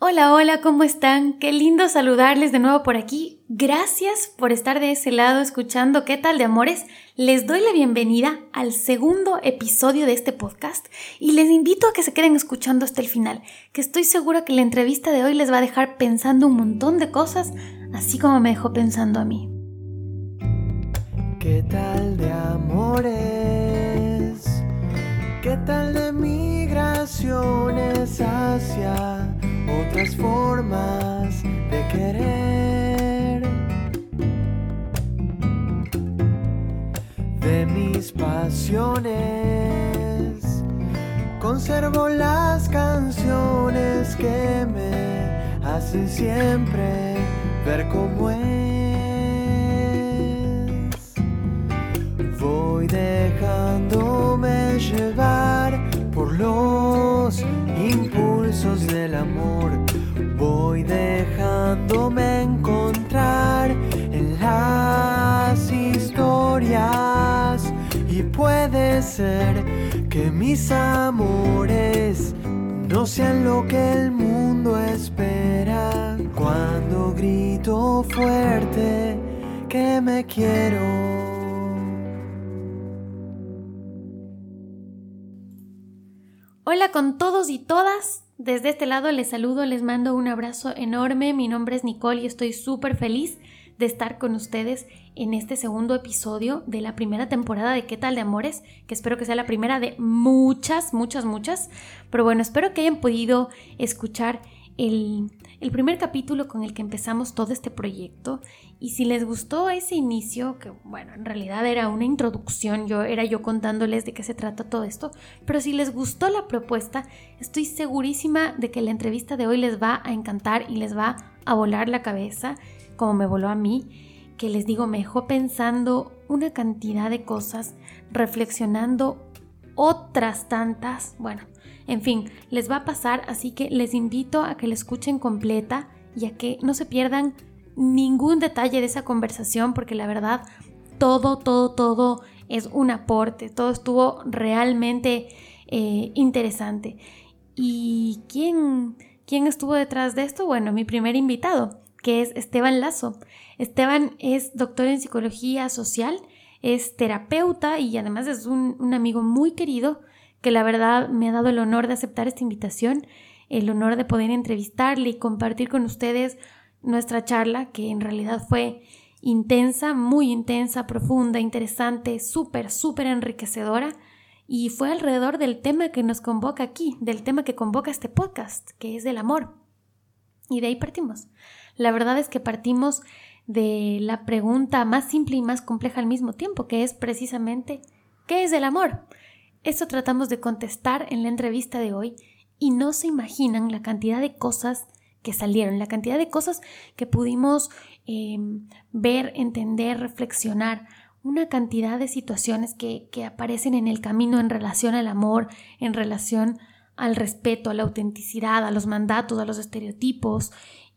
Hola, hola, ¿cómo están? Qué lindo saludarles de nuevo por aquí. Gracias por estar de ese lado escuchando ¿Qué tal de amores? Les doy la bienvenida al segundo episodio de este podcast y les invito a que se queden escuchando hasta el final, que estoy segura que la entrevista de hoy les va a dejar pensando un montón de cosas, así como me dejó pensando a mí. ¿Qué tal de amores? ¿Qué tal de migraciones hacia otras formas de querer. De mis pasiones, conservo las canciones que me hacen siempre ver cómo es. Voy dejándome llevar por los impulsos del amor. Voy dejándome encontrar en las historias y puede ser que mis amores no sean lo que el mundo espera cuando grito fuerte que me quiero. Hola con todos y todas. Desde este lado les saludo, les mando un abrazo enorme. Mi nombre es Nicole y estoy súper feliz de estar con ustedes en este segundo episodio de la primera temporada de ¿Qué tal de Amores? Que espero que sea la primera de muchas, muchas, muchas. Pero bueno, espero que hayan podido escuchar el, el primer capítulo con el que empezamos todo este proyecto. Y si les gustó ese inicio, que bueno, en realidad era una introducción, yo era yo contándoles de qué se trata todo esto, pero si les gustó la propuesta, estoy segurísima de que la entrevista de hoy les va a encantar y les va a volar la cabeza, como me voló a mí, que les digo, me dejó pensando una cantidad de cosas, reflexionando otras tantas, bueno, en fin, les va a pasar, así que les invito a que la escuchen completa y a que no se pierdan ningún detalle de esa conversación porque la verdad todo, todo, todo es un aporte, todo estuvo realmente eh, interesante. ¿Y quién, quién estuvo detrás de esto? Bueno, mi primer invitado, que es Esteban Lazo. Esteban es doctor en psicología social, es terapeuta y además es un, un amigo muy querido que la verdad me ha dado el honor de aceptar esta invitación, el honor de poder entrevistarle y compartir con ustedes nuestra charla, que en realidad fue intensa, muy intensa, profunda, interesante, súper, súper enriquecedora. Y fue alrededor del tema que nos convoca aquí, del tema que convoca este podcast, que es del amor. Y de ahí partimos. La verdad es que partimos de la pregunta más simple y más compleja al mismo tiempo, que es precisamente, ¿qué es el amor? Eso tratamos de contestar en la entrevista de hoy y no se imaginan la cantidad de cosas que salieron, la cantidad de cosas que pudimos em, ver, entender, reflexionar, una cantidad de situaciones que, que aparecen en el camino en relación al amor, en relación al respeto, a la autenticidad, a los mandatos, a los estereotipos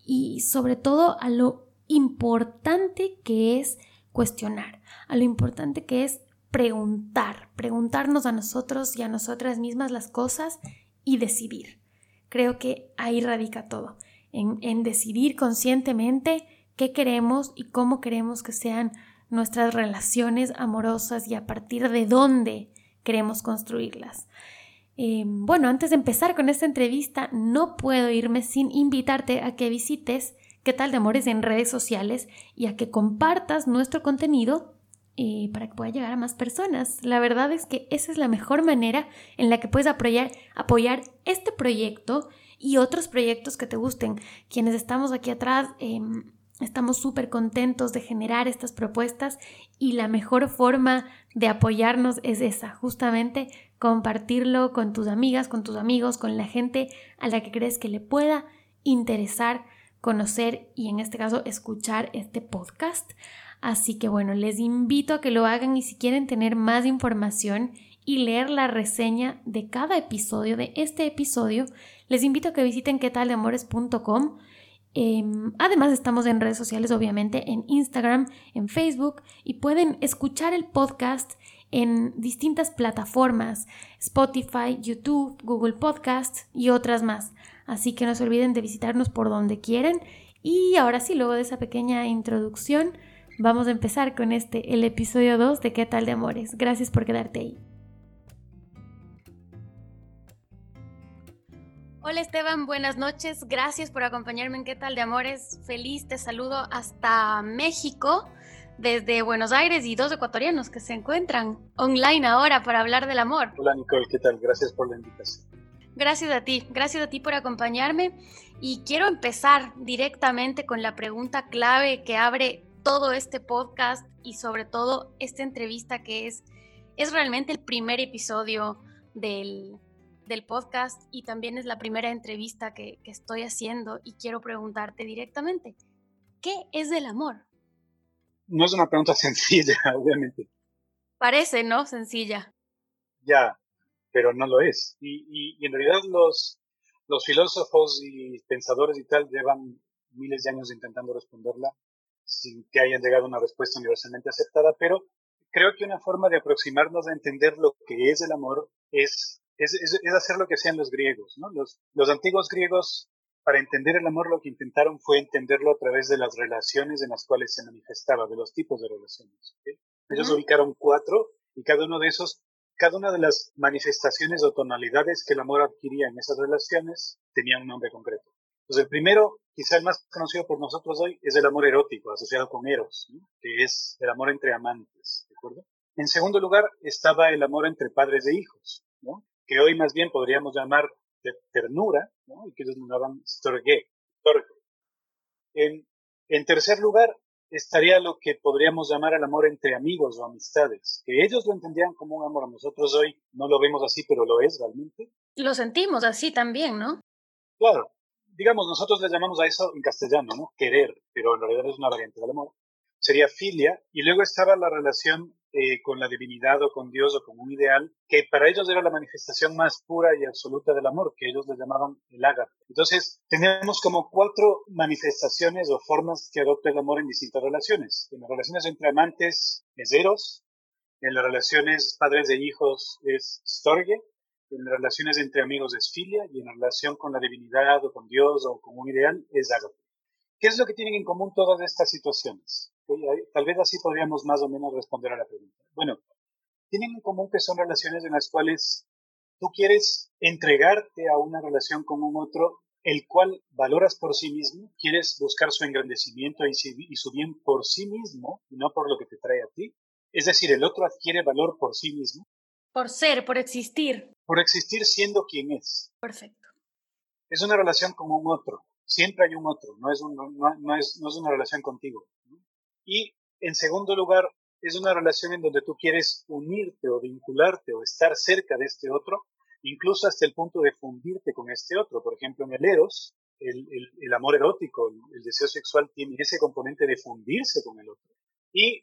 y sobre todo a lo importante que es cuestionar, a lo importante que es preguntar, preguntarnos a nosotros y a nosotras mismas las cosas y decidir. Creo que ahí radica todo, en, decidir conscientemente qué queremos y cómo queremos que sean nuestras relaciones amorosas y a partir de dónde queremos construirlas. Eh, bueno, antes de empezar con esta entrevista, no puedo irme sin invitarte a que visites qué tal de amores en redes sociales y a que compartas nuestro contenido para que pueda llegar a más personas. La verdad es que esa es la mejor manera en la que puedes apoyar, apoyar este proyecto y otros proyectos que te gusten. Quienes estamos aquí atrás em, estamos súper contentos de generar estas propuestas y la mejor forma de apoyarnos es esa, justamente compartirlo con tus amigas, con tus amigos, con la gente a la que crees que le pueda interesar conocer y en este caso escuchar este podcast. Así que bueno, les invito a que lo hagan y si quieren tener más información y leer la reseña de cada episodio, de este episodio, les invito a que visiten quetaldeamores.com. Em, además estamos en redes sociales, obviamente, en Instagram, en Facebook y pueden escuchar el podcast en distintas plataformas, Spotify, YouTube, Google Podcast y otras más. Así que no se olviden de visitarnos por donde quieran. Y ahora sí, luego de esa pequeña introducción, vamos a empezar con este, el episodio 2 de ¿Qué tal de amores? Gracias por quedarte ahí. Hola Esteban, buenas noches. Gracias por acompañarme en ¿Qué tal de amores? Feliz, te saludo hasta México, desde Buenos Aires y dos ecuatorianos que se encuentran online ahora para hablar del amor. Hola Nicole, ¿qué tal? Gracias por la invitación. Gracias a ti, gracias a ti por acompañarme y quiero empezar directamente con la pregunta clave que abre todo este podcast y sobre todo esta entrevista que es, es realmente el primer episodio del, del podcast y también es la primera entrevista que, que estoy haciendo y quiero preguntarte directamente, ¿qué es el amor? No es una pregunta sencilla, obviamente. Parece, ¿no? Sencilla. Ya, pero no lo es. Y, y, en realidad los, los filósofos y pensadores y tal llevan miles de años intentando responderla sin que hayan llegado a una respuesta universalmente aceptada, pero creo que una forma de aproximarnos a entender lo que es el amor es es, es, hacer lo que hacían los griegos. ¿no? Los, los antiguos griegos, para entender el amor, lo que intentaron fue entenderlo a través de las relaciones en las cuales se manifestaba, de los tipos de relaciones. Ellos ubicaron cuatro y cada uno de esos, cada una de las manifestaciones o tonalidades que el amor adquiría en esas relaciones tenía un nombre concreto. Entonces, el primero, quizá el más conocido por nosotros hoy, es el amor erótico, asociado con Eros, que es el amor entre amantes, ¿de acuerdo? En segundo lugar, estaba el amor entre padres e hijos, ¿no? que hoy más bien podríamos llamar de ternura, ¿no? y que ellos llamaban storge. En, en tercer lugar, estaría lo que podríamos llamar el amor entre amigos o amistades, que ellos lo entendían como un amor. Nosotros hoy no lo vemos así, pero lo es realmente. Lo sentimos así también, ¿no? Claro. Digamos, nosotros le llamamos a eso en castellano, ¿no? Querer, pero en realidad es una variante del amor. Sería filia, y luego estaba la relación eh, con la divinidad o con Dios o con un ideal, que para ellos era la manifestación más pura y absoluta del amor, que ellos le llamaban el ágape. Entonces, tenemos como cuatro manifestaciones o formas que adopta el amor en distintas relaciones. En las relaciones entre amantes es eros, en las relaciones padres de hijos es storge, en relaciones entre amigos es filia y en la relación con la divinidad o con Dios o con un ideal es ágape. ¿Qué es lo que tienen en común todas estas situaciones? Tal vez así podríamos más o menos responder a la pregunta. Bueno, tienen en común que son relaciones en las cuales tú quieres entregarte a una relación con un otro, el cual valoras por sí mismo, quieres buscar su engrandecimiento y su bien por sí mismo y no por lo que te trae a ti. Es decir, el otro adquiere valor por sí mismo. Por ser, por existir. Por existir siendo quien es. Perfecto. Es una relación con un otro. Siempre hay un otro, no es, no, es, no es una relación contigo. Y en segundo lugar, es una relación en donde tú quieres unirte o vincularte o estar cerca de este otro, incluso hasta el punto de fundirte con este otro. Por ejemplo, en el Eros, el, el, amor erótico, el, deseo sexual tiene ese componente de fundirse con el otro. Y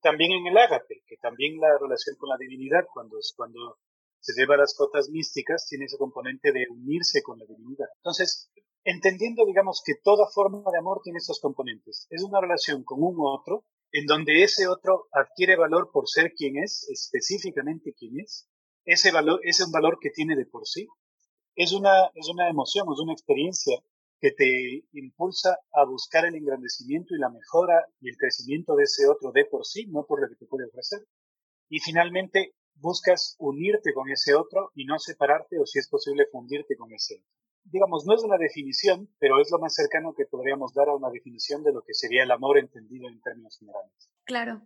también en el ágape, que también la relación con la divinidad, cuando, cuando se lleva las cotas místicas, tiene ese componente de unirse con la divinidad. Entonces, entendiendo, digamos, que toda forma de amor tiene estos componentes. Es una relación con un otro, en donde ese otro adquiere valor por ser quien es, específicamente quien es. Ese valor es un valor que tiene de por sí. Es una, es una emoción, es una experiencia que te impulsa a buscar el engrandecimiento y la mejora y el crecimiento de ese otro de por sí, no por lo que te puede ofrecer. Y finalmente, buscas unirte con ese otro y no separarte o si es posible fundirte con ese otro digamos, no es una definición, pero es lo más cercano que podríamos dar a una definición de lo que sería el amor entendido en términos generales. Claro.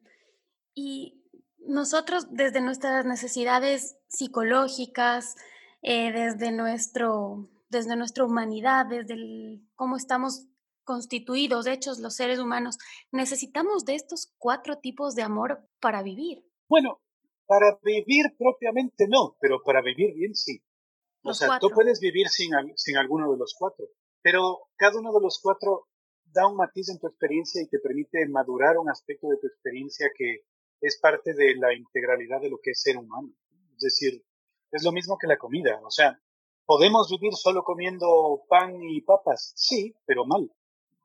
Y nosotros desde nuestras necesidades psicológicas, eh, desde, nuestro, desde nuestra humanidad, desde cómo estamos constituidos, hechos los seres humanos, necesitamos de estos cuatro tipos de amor para vivir. Bueno, para vivir propiamente no, pero para vivir bien sí. O sea, tú puedes vivir sin, sin alguno de los cuatro, pero cada uno de los cuatro da un matiz en tu experiencia y te permite madurar un aspecto de tu experiencia que es parte de la integralidad de lo que es ser humano. Es decir, es lo mismo que la comida. O sea, ¿podemos vivir solo comiendo pan y papas? Sí, pero mal.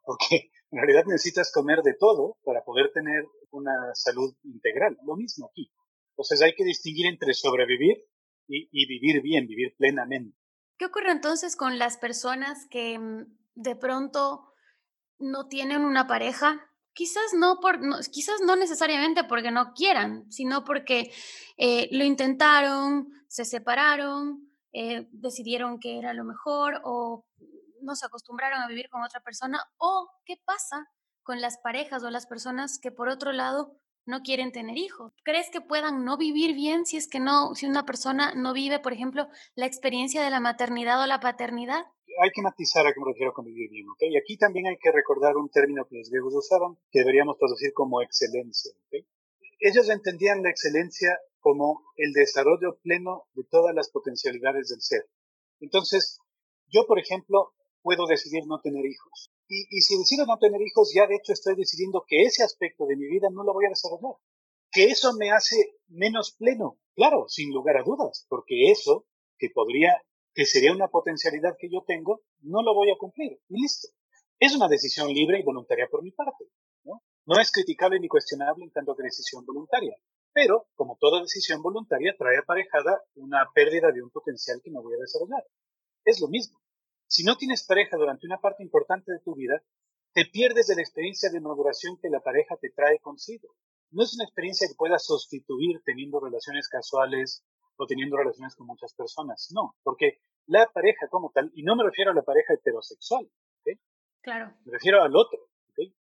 Porque en realidad necesitas comer de todo para poder tener una salud integral. Lo mismo aquí. Entonces hay que distinguir entre sobrevivir y, vivir bien, vivir plenamente. ¿Qué ocurre entonces con las personas que mm, de pronto no tienen una pareja? Quizás no, por, quizás no necesariamente porque no quieran, sino porque eh, lo intentaron, se separaron, eh, decidieron que era lo mejor o no se acostumbraron a vivir con otra persona. ¿O qué pasa con las parejas o las personas que por otro lado no quieren tener hijos. ¿Crees que puedan no vivir bien si es que no, si una persona no vive, por ejemplo, la experiencia de la maternidad o la paternidad? Hay que matizar a qué me refiero con vivir bien, ¿ok? Y aquí también hay que recordar un término que los griegos usaban, que deberíamos traducir como excelencia, ¿ok? Ellos entendían la excelencia como el desarrollo pleno de todas las potencialidades del ser. Entonces, yo, por ejemplo, puedo decidir no tener hijos. Y, si decido no tener hijos, ya de hecho estoy decidiendo que ese aspecto de mi vida no lo voy a desarrollar. Que eso me hace menos pleno, claro, sin lugar a dudas, porque eso que podría, que sería una potencialidad que yo tengo, no lo voy a cumplir. Y listo. Es una decisión libre y voluntaria por mi parte. ¿no? no es criticable ni cuestionable en tanto que decisión voluntaria. Pero, como toda decisión voluntaria, trae aparejada una pérdida de un potencial que no voy a desarrollar. Es lo mismo. Si no tienes pareja durante una parte importante de tu vida, te pierdes de la experiencia de maduración que la pareja te trae consigo. No es una experiencia que puedas sustituir teniendo relaciones casuales o teniendo relaciones con muchas personas. No, porque la pareja como tal, y no me refiero a la pareja heterosexual, Claro. Me refiero al otro,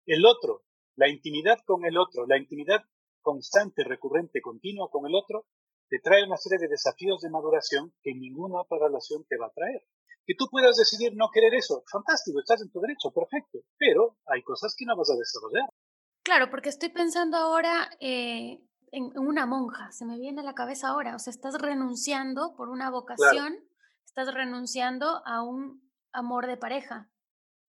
El otro, la intimidad con el otro, la intimidad constante, recurrente, continua con el otro, te trae una serie de desafíos de maduración que ninguna otra relación te va a traer. Que tú puedas decidir no querer eso, fantástico, estás en tu derecho, perfecto, pero hay cosas que no vas a desarrollar. Claro, porque estoy pensando ahora eh, en, una monja, se me viene a la cabeza ahora, o sea, estás renunciando por una vocación, estás renunciando a un amor de pareja,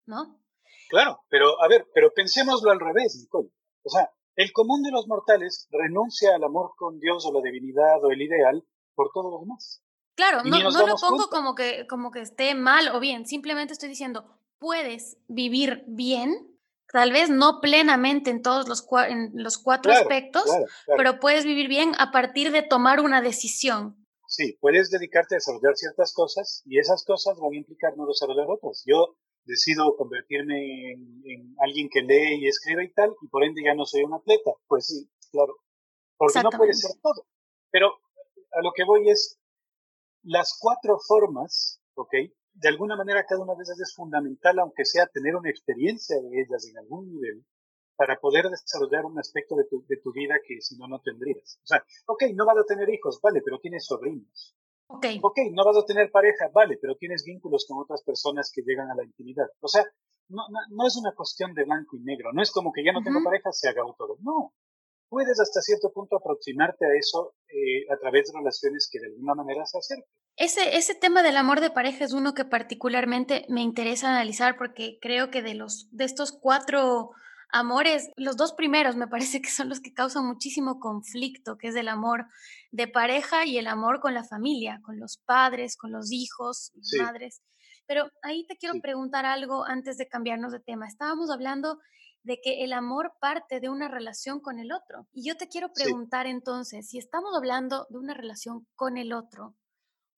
¿no? Claro, pero a ver, pero pensémoslo al revés, Nicole. O sea, el común de los mortales renuncia al amor con Dios o la divinidad o el ideal por todo lo demás. Claro, no, no lo pongo como que, como que esté mal o bien, simplemente estoy diciendo, puedes vivir bien, tal vez no plenamente en todos los, en los cuatro aspectos, pero puedes vivir bien a partir de tomar una decisión. Sí, puedes dedicarte a desarrollar ciertas cosas y esas cosas van a implicar no desarrollar otras. Yo decido convertirme en, en, alguien que lee y escribe y tal, y por ende ya no soy un atleta. Pues sí, claro. Porque no puede ser todo. Pero a lo que voy es, las cuatro formas, ¿ok? De alguna manera cada una de ellas es fundamental, aunque sea tener una experiencia de ellas en algún nivel, para poder desarrollar un aspecto de tu, de tu vida que si no, no tendrías. O sea, ok, no vas a tener hijos, vale, pero tienes sobrinos. Ok. Ok, no vas a tener pareja, vale, pero tienes vínculos con otras personas que llegan a la intimidad. O sea, no, no, es una cuestión de blanco y negro, no es como que ya no tengo pareja, se haga todo. No, puedes hasta cierto punto aproximarte a eso eh, a través de relaciones que de alguna manera se acerquen. Ese, ese tema del amor de pareja es uno que particularmente me interesa analizar porque creo que de, los, de estos cuatro amores, los dos primeros me parece que son los que causan muchísimo conflicto, que es el amor de pareja y el amor con la familia, con los padres, con los hijos, las madres. Pero ahí te quiero preguntar algo antes de cambiarnos de tema. Estábamos hablando de que el amor parte de una relación con el otro. Y yo te quiero preguntar entonces, si estamos hablando de una relación con el otro,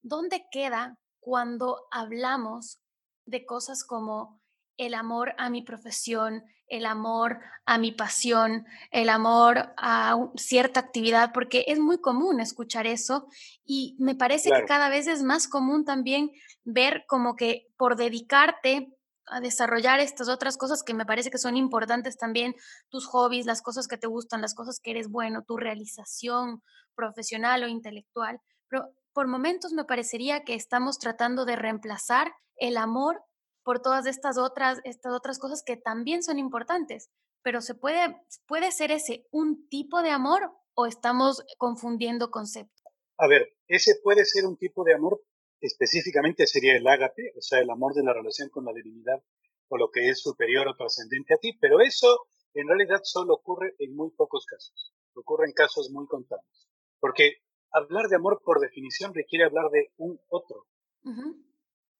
¿dónde queda cuando hablamos de cosas como el amor a mi profesión, el amor a mi pasión, el amor a cierta actividad, porque es muy común escuchar eso y me parece que cada vez es más común también ver como que por dedicarte a desarrollar estas otras cosas que me parece que son importantes también, tus hobbies, las cosas que te gustan, las cosas que eres bueno, tu realización profesional o intelectual. Pero por momentos me parecería que estamos tratando de reemplazar el amor por todas estas otras, estas otras cosas que también son importantes. Pero se puede, puede ser ese un tipo de amor o estamos confundiendo conceptos. A ver, ese puede ser un tipo de amor, específicamente sería el ágape, o sea, el amor de la relación con la divinidad o lo que es superior o trascendente a ti, pero eso en realidad solo ocurre en muy pocos casos, ocurre en casos muy contados, porque hablar de amor por definición requiere hablar de un otro,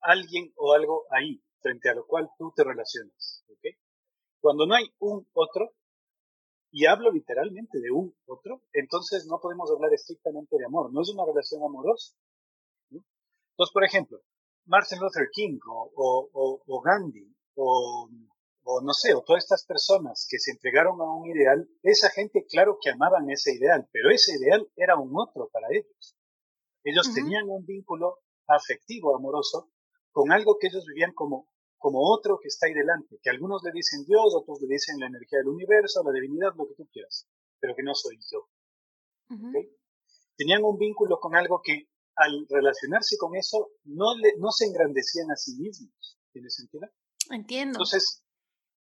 alguien o algo ahí, frente a lo cual tú te relacionas. Cuando no hay un otro, y hablo literalmente de un otro, entonces no podemos hablar estrictamente de amor, no es una relación amorosa. Entonces, por ejemplo, Martin Luther King o, Gandhi o, o, no sé, o todas estas personas que se entregaron a un ideal, esa gente claro que amaban ese ideal, pero ese ideal era un otro para ellos. Ellos tenían un vínculo afectivo, amoroso, con algo que ellos vivían como, como otro que está ahí delante, que algunos le dicen Dios, otros le dicen la energía del universo, la divinidad, lo que tú quieras, pero que no soy yo. Tenían un vínculo con algo que al relacionarse con eso no, le, no se engrandecían a sí mismos. ¿Tiene sentido? Entiendo. Entonces,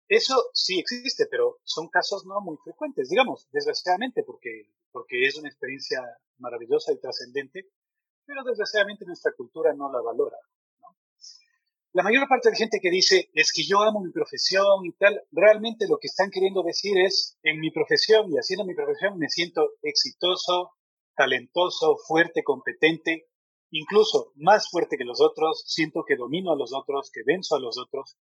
eso sí existe, pero son casos no muy frecuentes, digamos, desgraciadamente, porque, porque es una experiencia maravillosa y trascendente, pero desgraciadamente nuestra cultura no la valora. La mayor parte de la gente que dice es que yo amo mi profesión y tal, realmente lo que están queriendo decir es, en mi profesión y haciendo mi profesión me siento exitoso, talentoso, fuerte, competente, incluso más fuerte que los otros, siento que domino a los otros, que venzo a los otros.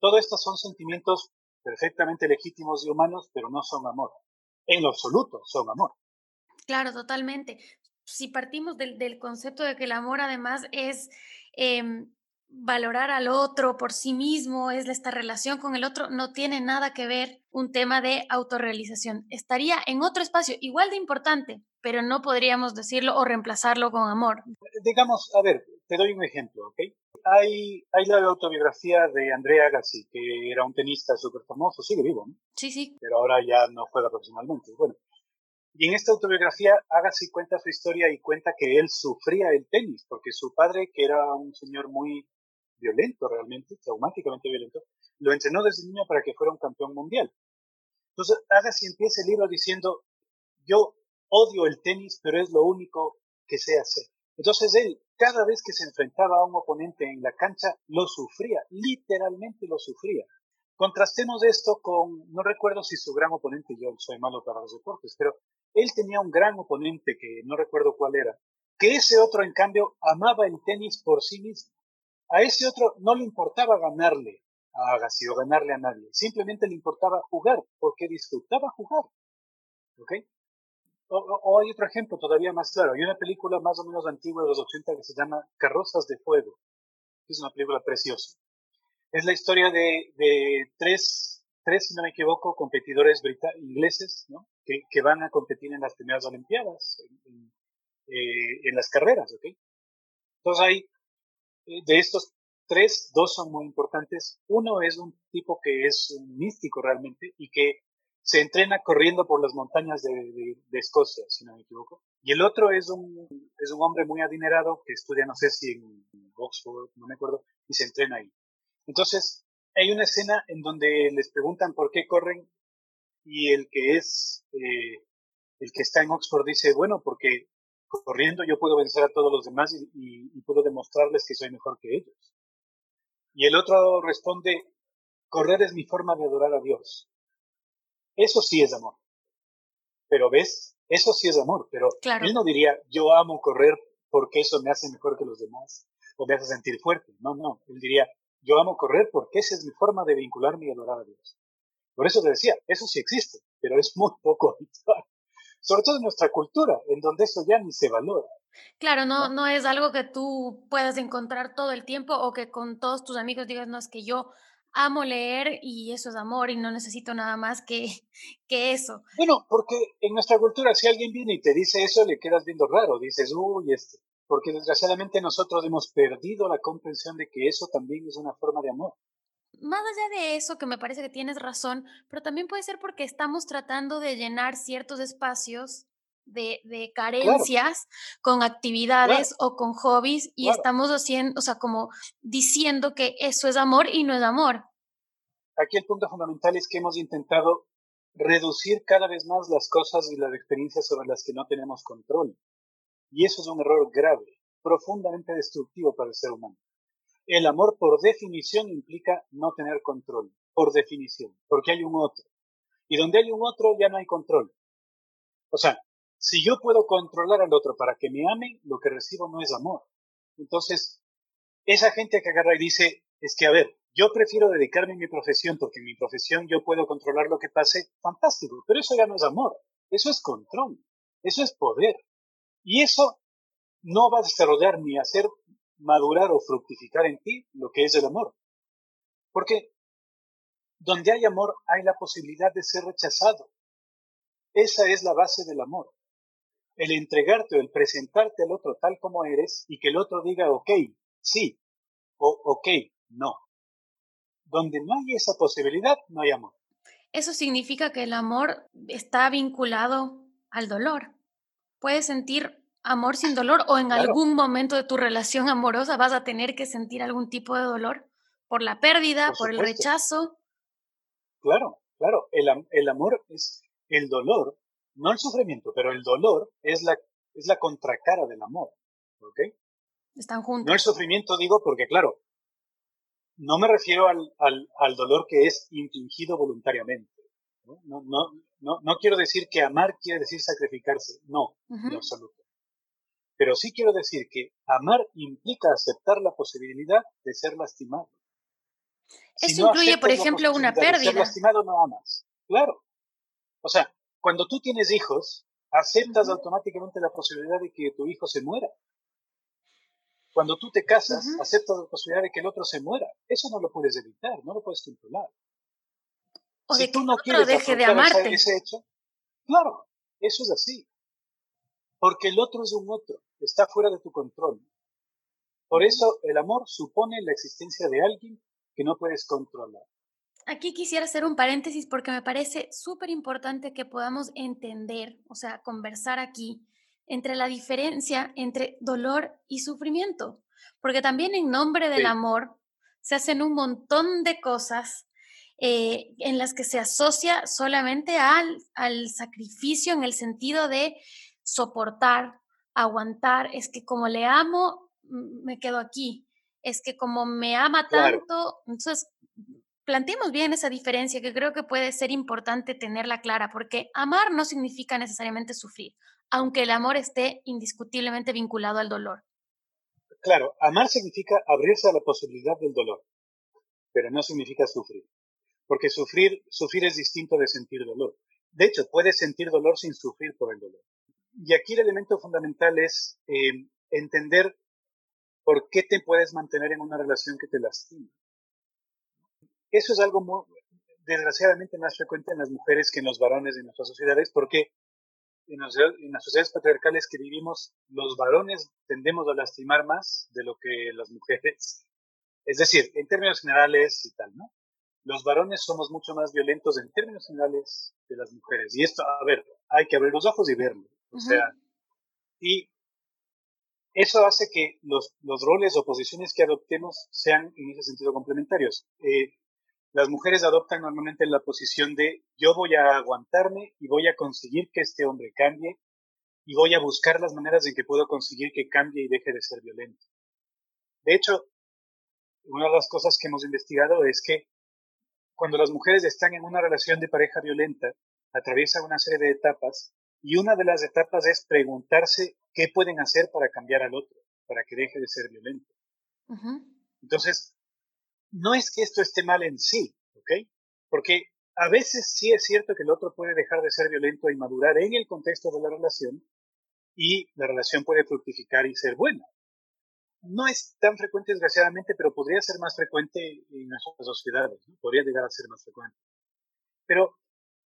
Todo estos son sentimientos perfectamente legítimos y humanos, pero no son amor. En lo absoluto son amor. Claro, totalmente. Si partimos del, del concepto de que el amor además es em, valorar al otro por sí mismo, es esta relación con el otro, no tiene nada que ver un tema de autorrealización. Estaría en otro espacio igual de importante, pero no podríamos decirlo o reemplazarlo con amor. Digamos, a ver, te doy un ejemplo, ¿ok? Hay, hay la autobiografía de Andrea Agassi, que era un tenista súper famoso, sigue vivo, ¿no? Sí, sí. Pero ahora ya no juega profesionalmente. Bueno, y en esta autobiografía, Agassi cuenta su historia y cuenta que él sufría el tenis, porque su padre, que era un señor muy violento realmente, traumáticamente violento, lo entrenó desde niño para que fuera un campeón mundial. Entonces, Agassi empieza el libro diciendo, yo odio el tenis, pero es lo único que sé hacer. Entonces él, cada vez que se enfrentaba a un oponente en la cancha, lo sufría, literalmente lo sufría. Contrastemos esto con, no recuerdo si su gran oponente, yo soy malo para los deportes, pero él tenía un gran oponente que no recuerdo cuál era, que ese otro en cambio amaba el tenis por sí mismo. A ese otro no le importaba ganarle a Agassi o ganarle a nadie, simplemente le importaba jugar, porque disfrutaba jugar. ¿Ok? O, hay otro ejemplo todavía más claro. Hay una película más o menos antigua de los 80 que se llama Carrozas de Fuego, es una película preciosa. Es la historia de, de tres, tres, si no me equivoco, competidores ingleses ¿no? que, que, van a competir en las primeras Olimpiadas, en, eh, en las carreras. ¿ok? Entonces hay de estos tres, dos son muy importantes. Uno es un tipo que es un místico realmente y que se entrena corriendo por las montañas de, Escocia, si no me equivoco. Y el otro es un, es un hombre muy adinerado que estudia, no sé si en Oxford, no me acuerdo, y se entrena ahí. Entonces, hay una escena en donde les preguntan por qué corren y el que es, eh, el que está en Oxford dice, bueno, porque corriendo yo puedo vencer a todos los demás y, puedo demostrarles que soy mejor que ellos. Y el otro responde, correr es mi forma de adorar a Dios. Eso sí es amor. Pero ves, eso sí es amor, pero él no diría, yo amo correr porque eso me hace mejor que los demás o me hace sentir fuerte. No, no, él diría, yo amo correr porque esa es mi forma de vincularme y adorar a Dios. Por eso te decía, eso sí existe, pero es muy poco habitual sobre todo en nuestra cultura, en donde eso ya ni se valora. Claro, no, no, es algo que tú puedas encontrar todo el tiempo o que con todos tus amigos digas, no, es que yo amo leer y eso es amor y no necesito nada más que, que eso. Bueno, porque en nuestra cultura si alguien viene y te dice eso, le quedas viendo raro, dices, uy, este, porque desgraciadamente nosotros hemos perdido la comprensión de que eso también es una forma de amor más allá de eso, que me parece que tienes razón, pero también puede ser porque estamos tratando de llenar ciertos espacios de, de carencias con actividades o con hobbies y estamos haciendo, o sea, como diciendo que eso es amor y no es amor. Aquí el punto fundamental es que hemos intentado reducir cada vez más las cosas y las experiencias sobre las que no tenemos control. Y eso es un error grave, profundamente destructivo para el ser humano. El amor por definición implica no tener control, por definición, porque hay un otro. Y donde hay un otro ya no hay control. O sea, si yo puedo controlar al otro para que me ame, lo que recibo no es amor. Entonces, esa gente que agarra y dice, es que a ver, yo prefiero dedicarme a mi profesión porque en mi profesión yo puedo controlar lo que pase, fantástico, pero eso ya no es amor, eso es control, eso es poder. Y eso no va a desarrollar ni a hacer madurar o fructificar en ti lo que es el amor. Porque donde hay amor hay la posibilidad de ser rechazado. Esa es la base del amor. El entregarte o el presentarte al otro tal como eres y que el otro diga, ok, sí, o ok, no. Donde no hay esa posibilidad, no hay amor. Eso significa que el amor está vinculado al dolor. Puedes sentir amor sin dolor o en algún momento de tu relación amorosa vas a tener que sentir algún tipo de dolor por la pérdida, por, el rechazo. Claro, claro. El, el, amor es el dolor, no el sufrimiento, pero el dolor es la, es la contracara del amor. ¿Ok? Están juntos. No el sufrimiento, digo, porque claro, no me refiero al, al, al dolor que es infligido voluntariamente. ¿no? No, no, no, quiero decir que amar quiere decir sacrificarse. No, en absoluto. Pero sí quiero decir que amar implica aceptar la posibilidad de ser lastimado. Eso incluye, por ejemplo, una pérdida. De ser lastimado no amas. Claro. O sea, cuando tú tienes hijos, aceptas automáticamente la posibilidad de que tu hijo se muera. Cuando tú te casas, aceptas la posibilidad de que el otro se muera. Eso no lo puedes evitar, no lo puedes controlar. O si de tú que no quieres deje de amarte. Ese hecho, claro, eso es así. Porque el otro es un otro, está fuera de tu control. Por eso el amor supone la existencia de alguien que no puedes controlar. Aquí quisiera hacer un paréntesis porque me parece súper importante que podamos entender, o sea, conversar aquí entre la diferencia entre dolor y sufrimiento, porque también en nombre del amor se hacen un montón de cosas eh, en las que se asocia solamente al, al sacrificio en el sentido de soportar, aguantar, es que como le amo, me quedo aquí, es que como me ama tanto, entonces planteemos bien esa diferencia que creo que puede ser importante tenerla clara, porque amar no significa necesariamente sufrir aunque el amor esté indiscutiblemente vinculado al dolor. Claro, amar significa abrirse a la posibilidad del dolor, pero no significa sufrir, porque sufrir, sufrir es distinto de sentir dolor. De hecho, puedes sentir dolor sin sufrir por el dolor. Y aquí el elemento fundamental es eh, entender por qué te puedes mantener en una relación que te lastima. Eso es algo muy, desgraciadamente más frecuente en las mujeres que en los varones de nuestras sociedades, porque en las, sociedades patriarcales que vivimos, los varones tendemos a lastimar más de lo que las mujeres. Es decir, en términos generales y tal, ¿no? Los varones somos mucho más violentos en términos generales que las mujeres. Y esto, a ver, hay que abrir los ojos y verlo. O sea, y eso hace que los, los roles o posiciones que adoptemos sean en ese sentido complementarios. Eh, las mujeres adoptan normalmente la posición de yo voy a aguantarme y voy a conseguir que este hombre cambie y voy a buscar las maneras en que puedo conseguir que cambie y deje de ser violento. De hecho, una de las cosas que hemos investigado es que cuando las mujeres están en una relación de pareja violenta, atraviesan una serie de etapas y una de las etapas es preguntarse qué pueden hacer para cambiar al otro, para que deje de ser violento. Entonces, no es que esto esté mal en sí, ¿ok? Porque a veces sí es cierto que el otro puede dejar de ser violento y madurar en el contexto de la relación y la relación puede fructificar y ser buena. No es tan frecuente, desgraciadamente, pero podría ser más frecuente en nuestras sociedades, ¿no? podría llegar a ser más frecuente. Pero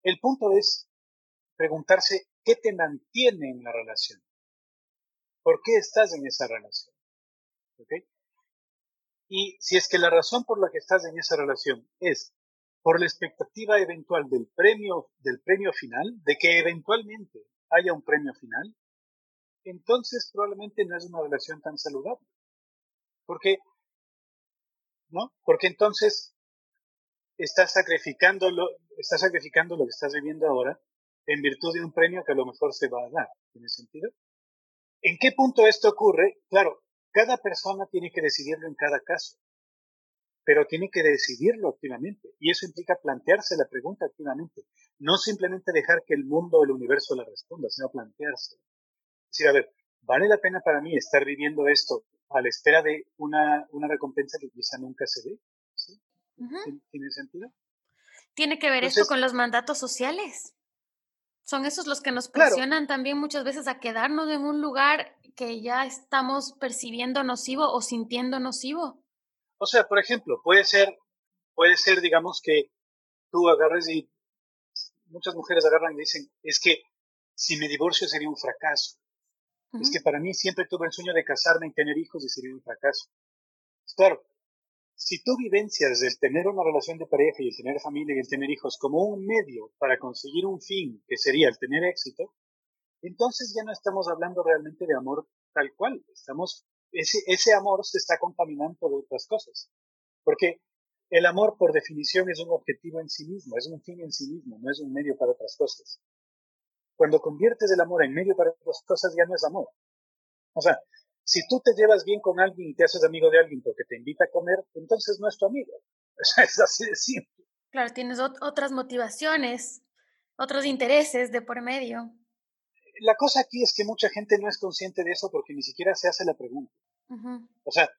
el punto es preguntarse qué te mantiene en la relación. ¿Por qué estás en esa relación? ¿Ok? Y si es que la razón por la que estás en esa relación es por la expectativa eventual del premio, del premio final, de que eventualmente haya un premio final, entonces probablemente no es una relación tan saludable. Porque, ¿no? Porque entonces estás sacrificando lo, estás sacrificando lo que estás viviendo ahora en virtud de un premio que a lo mejor se va a dar. ¿Tiene sentido? ¿En qué punto esto ocurre? Claro, cada persona tiene que decidirlo en cada caso, pero tiene que decidirlo activamente. Y eso implica plantearse la pregunta activamente. No simplemente dejar que el mundo o el universo la responda, sino plantearse. Decir, a ver, ¿vale la pena para mí estar viviendo esto a la espera de una, una recompensa que quizá nunca se ve? ¿Sí? ¿Tiene sentido? ¿Tiene que ver esto con los mandatos sociales? Son esos los que nos presionan también muchas veces a quedarnos en un lugar que ya estamos percibiendo nocivo o sintiendo nocivo. O sea, por ejemplo, puede ser, puede ser, digamos, que tú agarres y muchas mujeres agarran y dicen, es que si me divorcio sería un fracaso. Es que para mí siempre tuve el sueño de casarme y tener hijos y sería un fracaso. Claro, si tú vivencias el tener una relación de pareja y el tener familia y el tener hijos como un medio para conseguir un fin, que sería el tener éxito, entonces ya no estamos hablando realmente de amor tal cual. Estamos, ese, ese amor se está contaminando de otras cosas. Porque el amor, por definición, es un objetivo en sí mismo, es un fin en sí mismo, no es un medio para otras cosas. Cuando conviertes el amor en medio para otras cosas, ya no es amor. O sea, si tú te llevas bien con alguien y te haces amigo de alguien porque te invita a comer, entonces no es tu amigo. Es así de simple. Claro, tienes otras motivaciones, otros intereses de por medio. La cosa aquí es que mucha gente no es consciente de eso porque ni siquiera se hace la pregunta. O sea,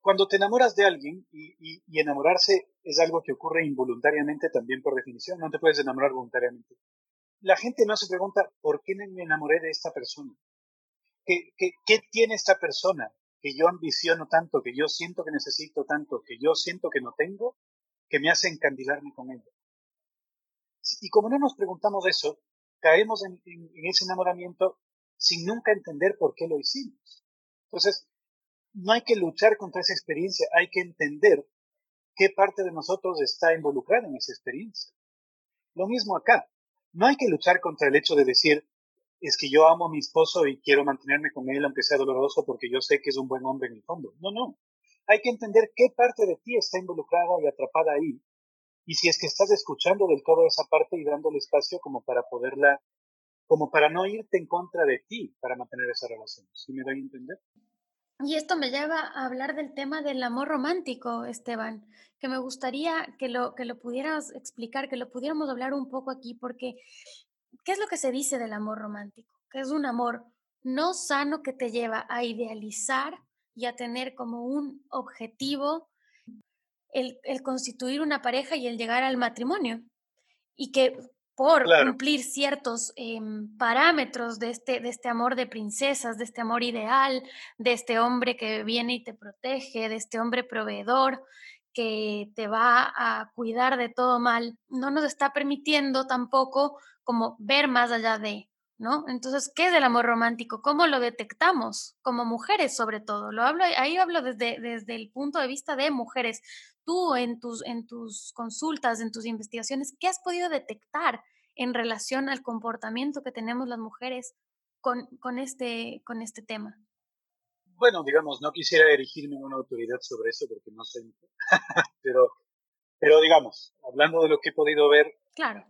cuando te enamoras de alguien, y, y, enamorarse es algo que ocurre involuntariamente también por definición, no te puedes enamorar voluntariamente. La gente no se pregunta, ¿por qué me enamoré de esta persona? ¿Qué, qué, tiene esta persona que yo ambiciono tanto, que yo siento que necesito tanto, que yo siento que no tengo, que me hace encandilarme con ella? Y como no nos preguntamos eso, caemos en, ese enamoramiento sin nunca entender por qué lo hicimos. Entonces, no hay que luchar contra esa experiencia, hay que entender qué parte de nosotros está involucrada en esa experiencia. Lo mismo acá, no hay que luchar contra el hecho de decir, es que yo amo a mi esposo y quiero mantenerme con él aunque sea doloroso porque yo sé que es un buen hombre en el fondo. No, no. Hay que entender qué parte de ti está involucrada y atrapada ahí. Y si es que estás escuchando del todo esa parte y dándole espacio como para poderla, como para no irte en contra de ti para mantener esa relación. ¿Sí me da a entender? Y esto me lleva a hablar del tema del amor romántico, Esteban, que me gustaría que lo, que lo pudieras explicar, que lo pudiéramos hablar un poco aquí, porque ¿qué es lo que se dice del amor romántico? Que es un amor no sano que te lleva a idealizar y a tener como un objetivo el, constituir una pareja y el llegar al matrimonio. Y que por cumplir ciertos em, parámetros de este, de este amor de princesas, de este amor ideal, de este hombre que viene y te protege, de este hombre proveedor que te va a cuidar de todo mal, no nos está permitiendo tampoco como ver más allá de, ¿no? Entonces, ¿qué es el amor romántico? ¿Cómo lo detectamos? Como mujeres, sobre todo. Lo hablo, ahí hablo desde, desde el punto de vista de mujeres. Tú en tus, en tus consultas, en tus investigaciones, ¿qué has podido detectar en relación al comportamiento que tenemos las mujeres con, con, este, con este tema? Bueno, digamos, no quisiera erigirme en una autoridad sobre eso porque no sé, pero, pero digamos, hablando de lo que he podido ver, claro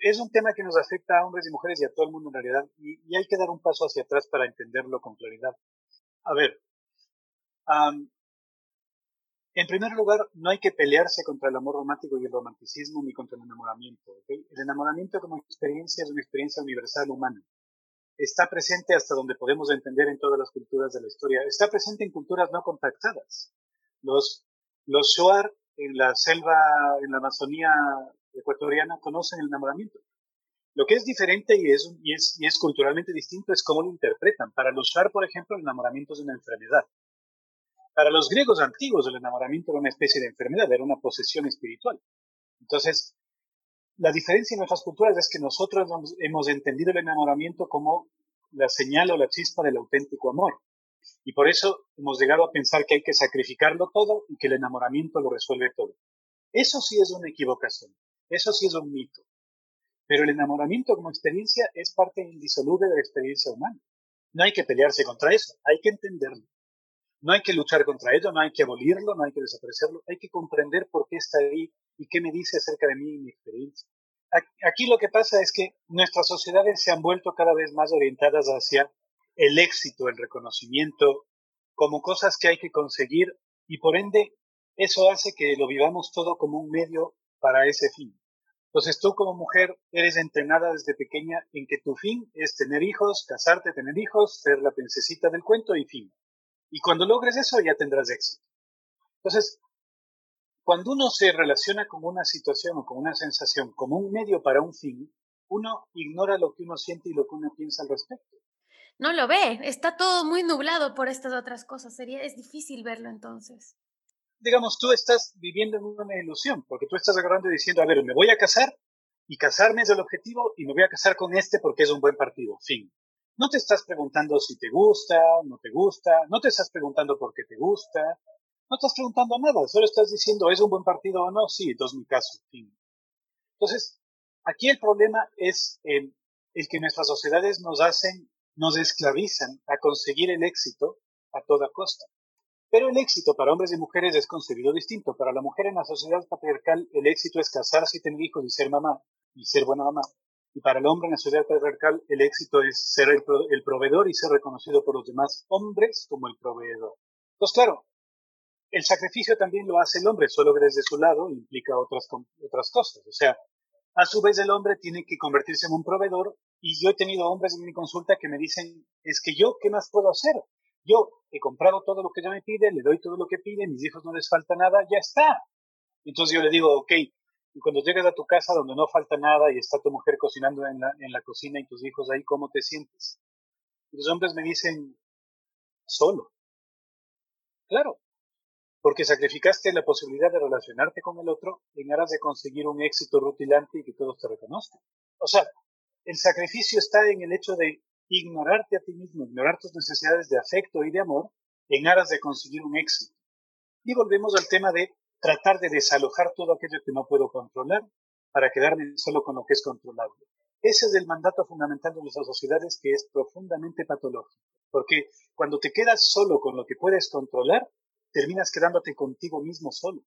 es un tema que nos afecta a hombres y mujeres y a todo el mundo en realidad, y, hay que dar un paso hacia atrás para entenderlo con claridad. A ver, en primer lugar, no hay que pelearse contra el amor romántico y el romanticismo ni contra el enamoramiento. El enamoramiento como experiencia es una experiencia universal humana. Está presente hasta donde podemos entender en todas las culturas de la historia. Está presente en culturas no contactadas. Los, los Shuar en la selva, en la Amazonía ecuatoriana conocen el enamoramiento. Lo que es diferente y es, y es, y es culturalmente distinto es cómo lo interpretan. Para los Shar, por ejemplo, el enamoramiento es una enfermedad. Para los griegos antiguos, el enamoramiento era una especie de enfermedad, era una posesión espiritual. Entonces, la diferencia en nuestras culturas es que nosotros hemos entendido el enamoramiento como la señal o la chispa del auténtico amor. Y por eso hemos llegado a pensar que hay que sacrificarlo todo y que el enamoramiento lo resuelve todo. Eso sí es una equivocación. Eso sí es un mito. Pero el enamoramiento como experiencia es parte indisoluble de la experiencia humana. No hay que pelearse contra eso, hay que entenderlo. No hay que luchar contra ello, no hay que abolirlo, no hay que desaparecerlo, hay que comprender por qué está ahí y qué me dice acerca de mí y mi experiencia. Aquí lo que pasa es que nuestras sociedades se han vuelto cada vez más orientadas hacia el éxito, el reconocimiento, como cosas que hay que conseguir y por ende eso hace que lo vivamos todo como un medio para ese fin. Entonces tú como mujer eres entrenada desde pequeña en que tu fin es tener hijos, casarte, tener hijos, ser la princesita del cuento y fin. Y cuando logres eso ya tendrás éxito. Entonces, cuando uno se relaciona con una situación o con una sensación como un medio para un fin, uno ignora lo que uno siente y lo que uno piensa al respecto. No lo ve, está todo muy nublado por estas otras cosas, sería, es difícil verlo entonces. Digamos, tú estás viviendo en una ilusión, porque tú estás agarrando y diciendo, a ver, me voy a casar y casarme es el objetivo y me voy a casar con este porque es un buen partido, fin. No te estás preguntando si te gusta, no te gusta, no te estás preguntando por qué te gusta, no estás preguntando nada, solo estás diciendo, ¿es un buen partido o no? Sí, entonces mi caso, fin. Entonces, aquí el problema es el, el que nuestras sociedades nos hacen, nos esclavizan a conseguir el éxito a toda costa. Pero el éxito para hombres y mujeres es concebido distinto. Para la mujer en la sociedad patriarcal, el éxito es casarse y tener hijos y ser mamá, y ser buena mamá. Y para el hombre en la sociedad patriarcal, el éxito es ser el, proveedor y ser reconocido por los demás hombres como el proveedor. Entonces, claro, el sacrificio también lo hace el hombre, solo que desde su lado implica otras, otras cosas. O sea, a su vez el hombre tiene que convertirse en un proveedor y yo he tenido hombres en mi consulta que me dicen, es que yo, ¿qué más puedo hacer? Yo he comprado todo lo que ella me pide, le doy todo lo que pide, mis hijos no les falta nada, ya está. Entonces yo le digo, ok, y cuando llegas a tu casa donde no falta nada y está tu mujer cocinando en la, en la cocina y tus hijos ahí, ¿cómo te sientes? Los hombres me dicen, solo. Claro, porque sacrificaste la posibilidad de relacionarte con el otro en aras de conseguir un éxito rutilante y que todos te reconozcan. O sea, el sacrificio está en el hecho de ignorarte a ti mismo, ignorar tus necesidades de afecto y de amor en aras de conseguir un éxito. Y volvemos al tema de tratar de desalojar todo aquello que no puedo controlar para quedarme solo con lo que es controlable. Ese es el mandato fundamental de nuestras sociedades que es profundamente patológico. Porque cuando te quedas solo con lo que puedes controlar, terminas quedándote contigo mismo solo.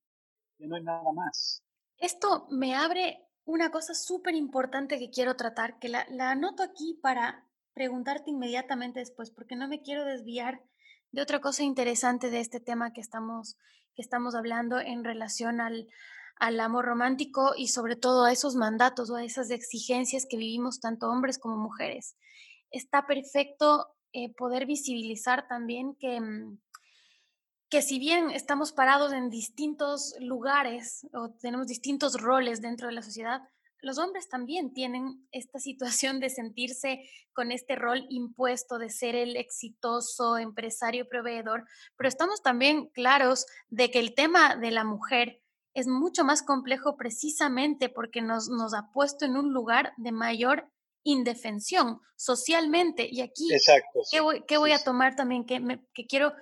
Ya no hay nada más. Esto me abre una cosa súper importante que quiero tratar, que la, anoto aquí para preguntarte inmediatamente después, porque no me quiero desviar de otra cosa interesante de este tema que estamos que estamos hablando en relación al, al amor romántico y sobre todo a esos mandatos o a esas exigencias que vivimos tanto hombres como mujeres. Está perfecto eh, poder visibilizar también que, mm, que si bien estamos parados en distintos lugares o tenemos distintos roles dentro de la sociedad, los hombres también tienen esta situación de sentirse con este rol impuesto de ser el exitoso empresario proveedor, pero estamos también claros de que el tema de la mujer es mucho más complejo precisamente porque nos, nos ha puesto en un lugar de mayor indefensión socialmente. Y aquí, Exacto, ¿qué, voy, qué voy a tomar también? Que, me, que quiero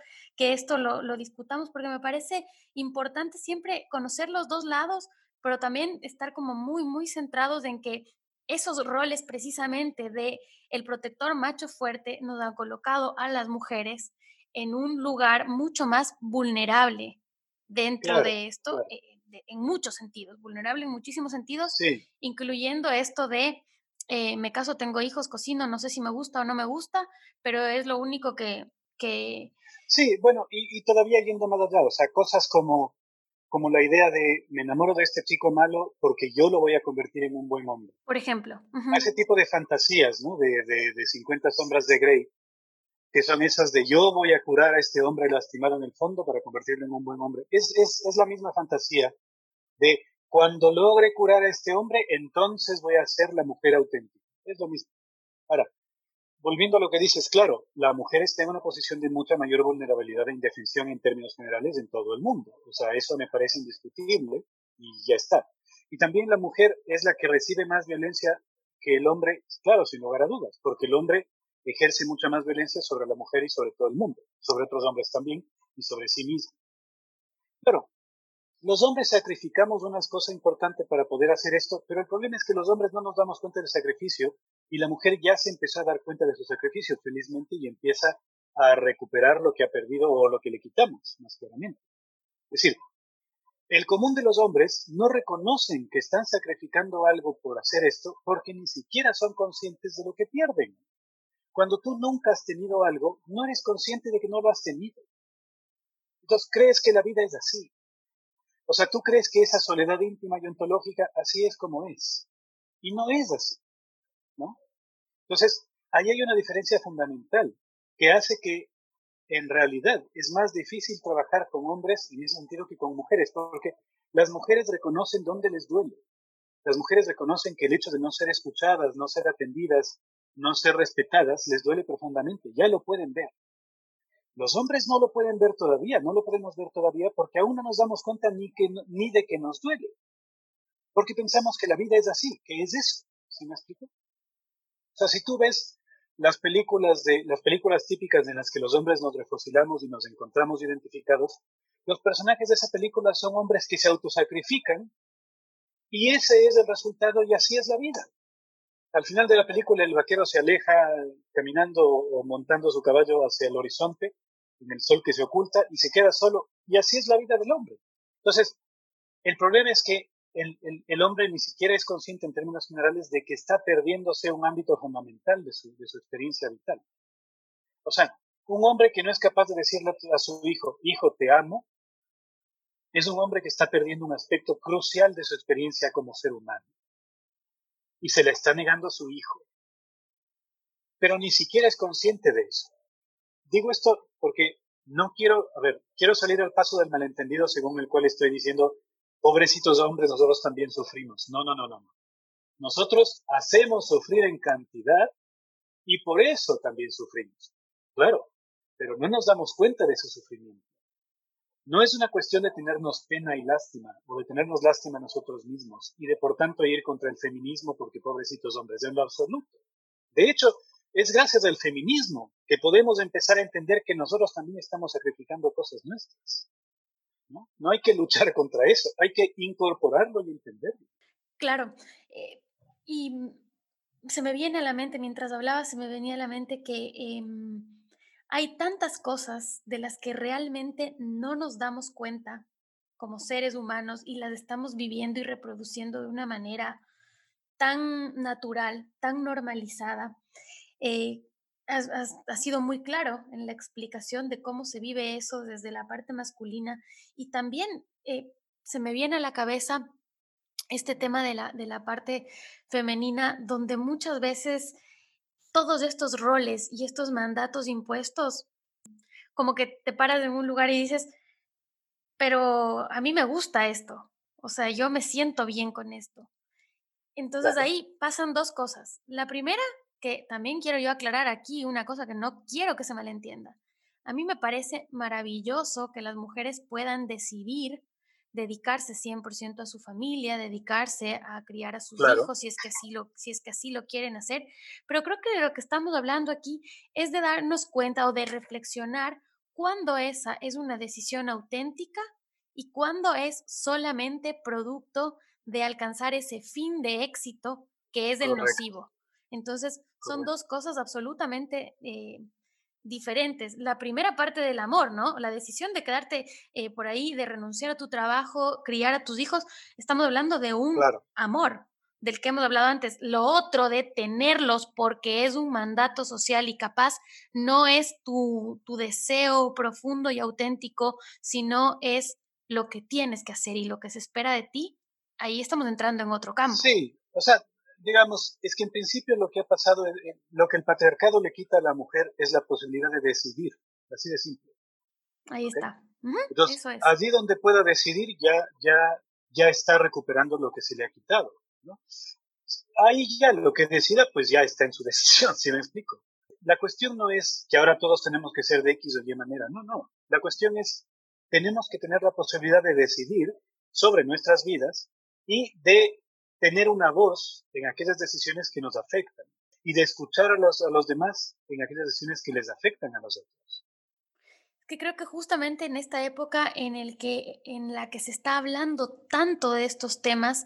que esto lo, lo discutamos porque me parece importante siempre conocer los dos lados pero también estar como muy, muy centrados en que esos roles precisamente de el protector macho fuerte nos han colocado a las mujeres en un lugar mucho más vulnerable dentro de esto, eh, en muchos sentidos, vulnerable en muchísimos sentidos, incluyendo esto de eh, me caso, tengo hijos, cocino, no sé si me gusta o no me gusta, pero es lo único que... que... Sí, bueno, y, y todavía yendo más allá, o sea, cosas como como la idea de me enamoro de este chico malo porque yo lo voy a convertir en un buen hombre. Por ejemplo. Ese tipo de fantasías, ¿no? De, de, de 50 sombras de Grey, que son esas de yo voy a curar a este hombre lastimado en el fondo para convertirlo en un buen hombre. Es, es, es la misma fantasía de cuando logre curar a este hombre, entonces voy a ser la mujer auténtica. Es lo mismo. Ahora, volviendo a lo que dices, claro, la mujer está en una posición de mucha mayor vulnerabilidad e indefensión en términos generales en todo el mundo. O sea, eso me parece indiscutible y ya está. Y también la mujer es la que recibe más violencia que el hombre, claro, sin lugar a dudas, porque el hombre ejerce mucha más violencia sobre la mujer y sobre todo el mundo, sobre otros hombres también y sobre sí mismo. Pero los hombres sacrificamos unas cosas importantes para poder hacer esto, pero el problema es que los hombres no nos damos cuenta del sacrificio y la mujer ya se empezó a dar cuenta de su sacrificio, felizmente, y empieza a recuperar lo que ha perdido o lo que le quitamos, más claramente. Es decir, el común de los hombres no reconocen que están sacrificando algo por hacer esto porque ni siquiera son conscientes de lo que pierden. Cuando tú nunca has tenido algo, no eres consciente de que no lo has tenido. Entonces crees que la vida es así. O sea, tú crees que esa soledad íntima y ontológica así es como es. Y no es así. Entonces, ahí hay una diferencia fundamental que hace que en realidad es más difícil trabajar con hombres en ese sentido que con mujeres, porque las mujeres reconocen dónde les duele. Las mujeres reconocen que el hecho de no ser escuchadas, no ser atendidas, no ser respetadas, les duele profundamente. Ya lo pueden ver. Los hombres no lo pueden ver todavía, no lo podemos ver todavía porque aún no nos damos cuenta ni de que nos duele. Porque pensamos que la vida es así, que es eso. ¿Sí me explico? Sea, si tú ves las películas de las películas típicas en las que los hombres nos refosilamos y nos encontramos identificados, los personajes de esa película son hombres que se autosacrifican y ese es el resultado y así es la vida. Al final de la película el vaquero se aleja caminando o montando su caballo hacia el horizonte, en el sol que se oculta, y se queda solo. Y así es la vida del hombre. Entonces, el problema es que el, hombre ni siquiera es consciente en términos generales de que está perdiéndose un ámbito fundamental de su, de su experiencia vital. O sea, un hombre que no es capaz de decirle a su hijo, hijo, te amo, es un hombre que está perdiendo un aspecto crucial de su experiencia como ser humano y se le está negando a su hijo. Pero ni siquiera es consciente de eso. Digo esto porque no quiero, a ver, quiero salir al paso del malentendido según el cual estoy diciendo, pobrecitos hombres, nosotros también sufrimos. No, no, no, no. Nosotros hacemos sufrir en cantidad y por eso también sufrimos. Claro, pero no nos damos cuenta de su sufrimiento. No es una cuestión de tenernos pena y lástima, o de tenernos lástima a nosotros mismos, y de por tanto ir contra el feminismo porque pobrecitos hombres, en lo absoluto. De hecho, es gracias al feminismo que podemos empezar a entender que nosotros también estamos sacrificando cosas nuestras. ¿No? hay que luchar contra eso, hay que incorporarlo y entenderlo. Claro, eh, y se me viene a la mente, mientras hablaba, se me venía a la mente que... Em, hay tantas cosas de las que realmente no nos damos cuenta como seres humanos y las estamos viviendo y reproduciendo de una manera tan natural, tan normalizada. Eh, ha, sido muy claro en la explicación de cómo se vive eso desde la parte masculina y también eh, se me viene a la cabeza este tema de la, de la parte femenina, donde muchas veces todos estos roles y estos mandatos impuestos, como que te paras en un lugar y dices, pero a mí me gusta esto, o sea, yo me siento bien con esto. Entonces ahí pasan dos cosas. La primera, que también quiero yo aclarar aquí, una cosa que no quiero que se malentienda. A mí me parece maravilloso que las mujeres puedan decidir dedicarse 100% a su familia, dedicarse a criar a sus hijos si es, que así lo, si es que así lo quieren hacer. Pero creo que de lo que estamos hablando aquí es de darnos cuenta o de reflexionar cuándo esa es una decisión auténtica y cuándo es solamente producto de alcanzar ese fin de éxito que es el nocivo. Entonces, son dos cosas absolutamente eh, diferentes. La primera parte del amor, ¿no? La decisión de quedarte eh, por ahí, de renunciar a tu trabajo, criar a tus hijos, estamos hablando de un amor del que hemos hablado antes. Lo otro de tenerlos porque es un mandato social y capaz no es tu, tu deseo profundo y auténtico, sino es lo que tienes que hacer y lo que se espera de ti. Ahí estamos entrando en otro campo. Sí, o sea, digamos, es que en principio lo que ha pasado, lo que el patriarcado le quita a la mujer es la posibilidad de decidir, así de simple. Ahí está. Entonces, allí donde pueda decidir ya, ya, ya está recuperando lo que se le ha quitado. ¿no? Ahí ya lo que decida, pues ya está en su decisión, si me explico. La cuestión no es que ahora todos tenemos que ser de X o Y manera, no, no. La cuestión es, tenemos que tener la posibilidad de decidir sobre nuestras vidas y de tener una voz en aquellas decisiones que nos afectan y de escuchar a los, a los demás en aquellas decisiones que les afectan a nosotros. Que creo que justamente en esta época en, el que, en la que se está hablando tanto de estos temas,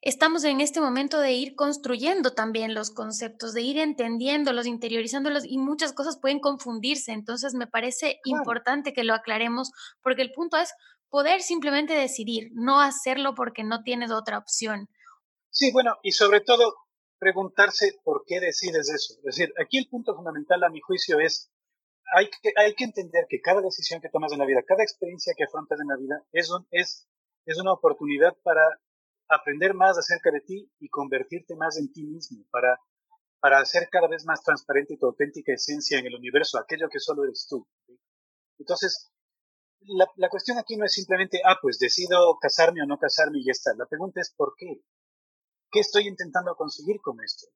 estamos en este momento de ir construyendo también los conceptos, de ir entendiéndolos, interiorizándolos y muchas cosas pueden confundirse. Entonces me parece importante que lo aclaremos porque el punto es poder simplemente decidir, no hacerlo porque no tienes otra opción. Sí, bueno, y sobre todo preguntarse por qué decides eso. Es decir, aquí el punto fundamental a mi juicio es, hay que, hay que entender que cada decisión que tomas en la vida, cada experiencia que afrontas en la vida es, es, es una oportunidad para aprender más acerca de ti y convertirte más en ti mismo, para, para hacer cada vez más transparente tu auténtica esencia en el universo, aquello que solo eres tú. Entonces, la, la cuestión aquí no es simplemente, ah, pues decido casarme o no casarme y ya está. La pregunta es, ¿por qué? ¿Qué estoy intentando conseguir con esto?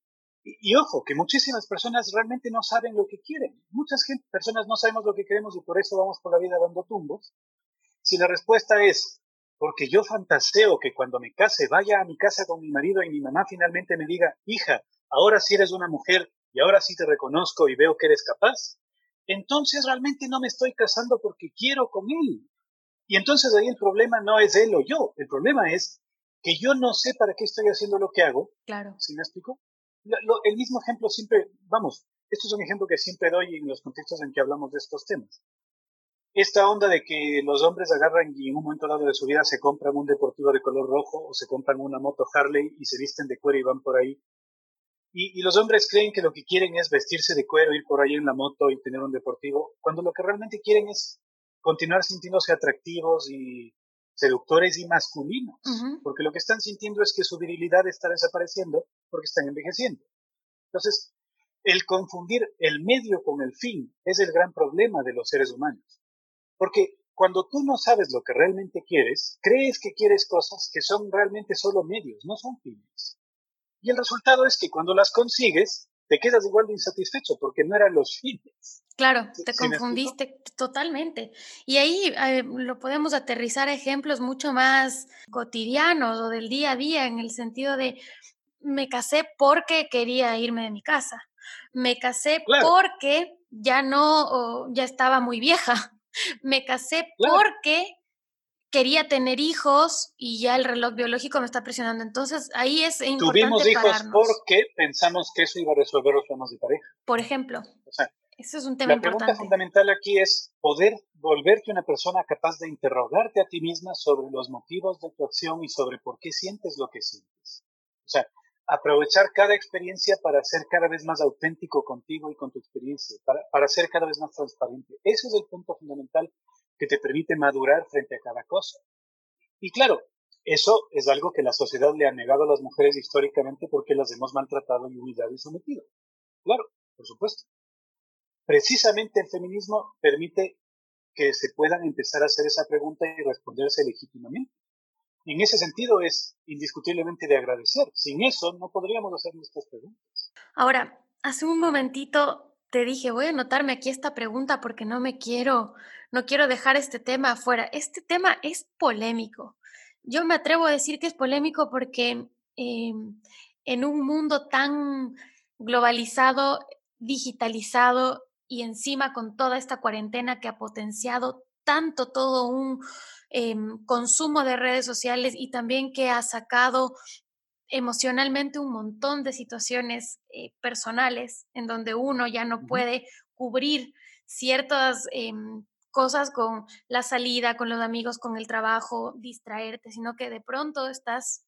Y, ojo, que muchísimas personas realmente no saben lo que quieren. Muchas gente, personas no sabemos lo que queremos y por eso vamos por la vida dando tumbos. Si la respuesta es, porque yo fantaseo que cuando me case vaya a mi casa con mi marido y mi mamá finalmente me diga, hija, ahora sí eres una mujer y ahora sí te reconozco y veo que eres capaz, entonces realmente no me estoy casando porque quiero con él. Y entonces ahí el problema no es él o yo, el problema es que yo no sé para qué estoy haciendo lo que hago. Claro. ¿Sí me explico? el mismo ejemplo siempre, vamos, esto es un ejemplo que siempre doy en los contextos en que hablamos de estos temas. Esta onda de que los hombres agarran y en un momento dado de su vida se compran un deportivo de color rojo o se compran una moto Harley y se visten de cuero y van por ahí. Y, y los hombres creen que lo que quieren es vestirse de cuero, ir por ahí en la moto y tener un deportivo, cuando lo que realmente quieren es continuar sintiéndose atractivos y seductores y masculinos, porque lo que están sintiendo es que su virilidad está desapareciendo porque están envejeciendo. Entonces, el confundir el medio con el fin es el gran problema de los seres humanos, porque cuando tú no sabes lo que realmente quieres, crees que quieres cosas que son realmente solo medios, no son fines. Y el resultado es que cuando las consigues, te quedas igual de insatisfecho porque no eran los fines. Claro, te confundiste totalmente. Y ahí eh, lo podemos aterrizar a ejemplos mucho más cotidianos o del día a día, en el sentido de me casé porque quería irme de mi casa. Me casé porque ya no, ya estaba muy vieja. Me casé porque quería tener hijos y ya el reloj biológico me está presionando. Entonces ahí es importante Tuvimos hijos porque pensamos que eso iba a resolver los problemas de pareja. Por ejemplo. O sea, eso es un tema la pregunta fundamental aquí es poder volverte una persona capaz de interrogarte a ti misma sobre los motivos de tu acción y sobre por qué sientes lo que sientes. O sea, aprovechar cada experiencia para ser cada vez más auténtico contigo y con tu experiencia, para, para ser cada vez más transparente. Ese es el punto fundamental que te permite madurar frente a cada cosa. Y claro, eso es algo que la sociedad le ha negado a las mujeres históricamente porque las hemos maltratado y humillado y sometido. Claro, por supuesto precisamente el feminismo permite que se puedan empezar a hacer esa pregunta y responderse legítimamente. En ese sentido es indiscutiblemente de agradecer. Sin eso no podríamos hacer nuestras preguntas. Ahora, hace un momentito te dije, voy a anotarme aquí esta pregunta porque no me quiero, no quiero dejar este tema afuera. Este tema es polémico. Yo me atrevo a decir que es polémico porque em, en un mundo tan globalizado, digitalizado, y encima con toda esta cuarentena que ha potenciado tanto todo un em, consumo de redes sociales y también que ha sacado emocionalmente un montón de situaciones eh, personales en donde uno ya no puede cubrir ciertas em, cosas con la salida, con los amigos, con el trabajo, distraerte, sino que de pronto estás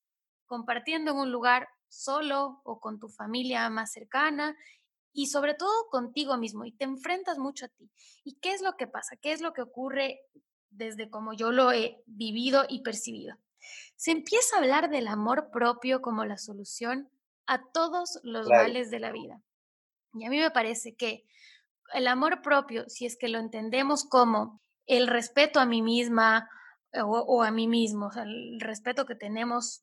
compartiendo en un lugar solo o con tu familia más cercana y sobre todo contigo mismo y te enfrentas mucho a ti. ¿Y qué es lo que pasa? ¿Qué es lo que ocurre desde como yo lo he vivido y percibido? Se empieza a hablar del amor propio como la solución a todos los males de la vida. Y a mí me parece que el amor propio, si es que lo entendemos como el respeto a mí misma o, a mí mismo, o sea, el respeto que tenemos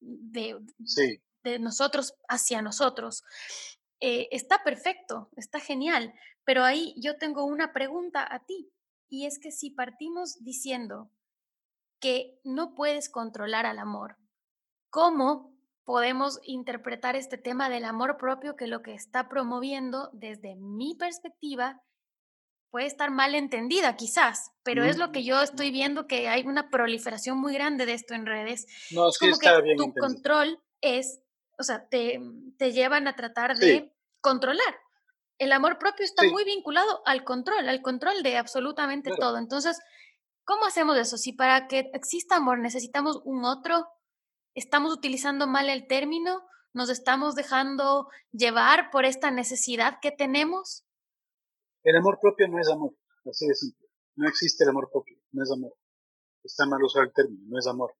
de, de nosotros hacia nosotros, eh, está perfecto, está genial, pero ahí yo tengo una pregunta a ti, y es que si partimos diciendo que no puedes controlar al amor, ¿cómo podemos interpretar este tema del amor propio que lo que está promoviendo desde mi perspectiva puede estar mal entendida quizás, pero es lo que yo estoy viendo que hay una proliferación muy grande de esto en redes. No, es como que tu control es o sea, te, te llevan a tratar de controlar. El amor propio está muy vinculado al control, al control de absolutamente todo. Entonces, ¿cómo hacemos eso? Si para que exista amor necesitamos un otro, estamos utilizando mal el término, nos estamos dejando llevar por esta necesidad que tenemos. El amor propio no es amor, así de simple. No existe el amor propio, no es amor. Está mal usar el término, no es amor.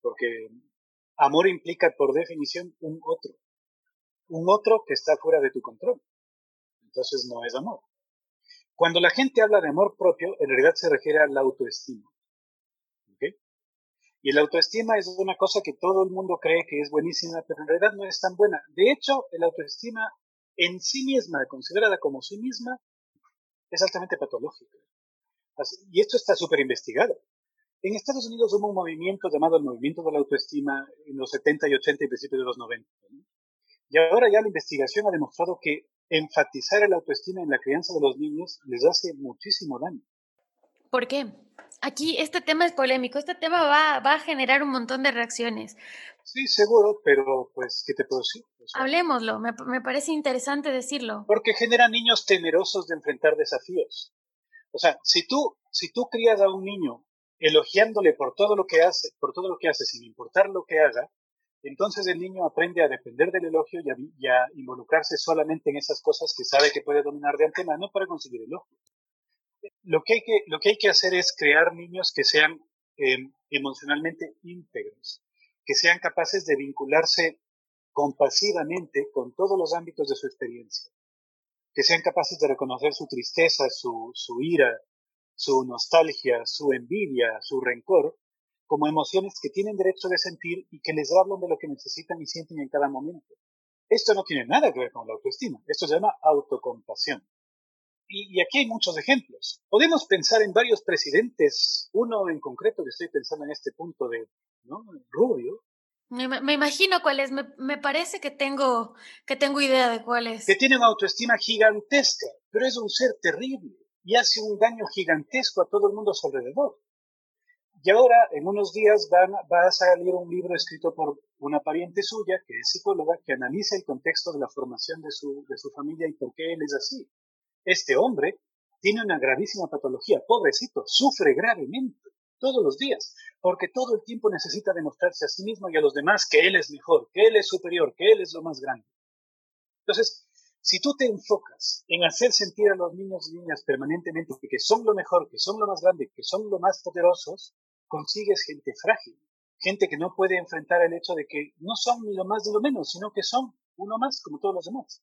Porque Amor implica por definición un otro. Un otro que está fuera de tu control. Entonces no es amor. Cuando la gente habla de amor propio, en realidad se refiere a la autoestima. Y la autoestima es una cosa que todo el mundo cree que es buenísima, pero en realidad no es tan buena. De hecho, la autoestima en sí misma, considerada como sí misma, es altamente patológica. y esto está súper investigado. En Estados Unidos hubo un movimiento llamado el movimiento de la autoestima en los 70 y 80 y principios de los 90. Y ahora ya la investigación ha demostrado que enfatizar el autoestima en la crianza de los niños les hace muchísimo daño. ¿Por qué? Aquí este tema es polémico, este tema va, va a generar un montón de reacciones. Sí, seguro, pero pues, ¿qué te puedo decir? Hablemoslo, me, me, parece interesante decirlo. Porque genera niños temerosos de enfrentar desafíos. O sea, si tú, si tú crías a un niño elogiándole por todo lo que hace, por todo lo que hace, sin importar lo que haga, entonces el niño aprende a depender del elogio y a, involucrarse solamente en esas cosas que sabe que puede dominar de antemano para conseguir elogio. Lo que hay que, lo que, hay que hacer es crear niños que sean em, emocionalmente íntegros, que sean capaces de vincularse compasivamente con todos los ámbitos de su experiencia, que sean capaces de reconocer su tristeza, su, su ira, su nostalgia, su envidia, su rencor, como emociones que tienen derecho de sentir y que les hablan de lo que necesitan y sienten en cada momento. Esto no tiene nada que ver con la autoestima, esto se llama autocompasión. Y, aquí hay muchos ejemplos. Podemos pensar en varios presidentes, uno en concreto que estoy pensando en este punto de ¿no? Rubio. Me, me imagino cuál es, me, me, parece que tengo, que tengo idea de cuál es. Que tiene una autoestima gigantesca, pero es un ser terrible y hace un daño gigantesco a todo el mundo a su alrededor. Y ahora, en unos días, van, va a salir un libro escrito por una pariente suya, que es psicóloga, que analiza el contexto de la formación de su, de su familia y por qué él es así. Este hombre tiene una gravísima patología, pobrecito, sufre gravemente todos los días, porque todo el tiempo necesita demostrarse a sí mismo y a los demás que él es mejor, que él es superior, que él es lo más grande. Entonces, si tú te enfocas en hacer sentir a los niños y niñas permanentemente que son lo mejor, que son lo más grande, que son lo más poderosos, consigues gente frágil, gente que no puede enfrentar el hecho de que no son ni lo más ni lo menos, sino que son uno más como todos los demás.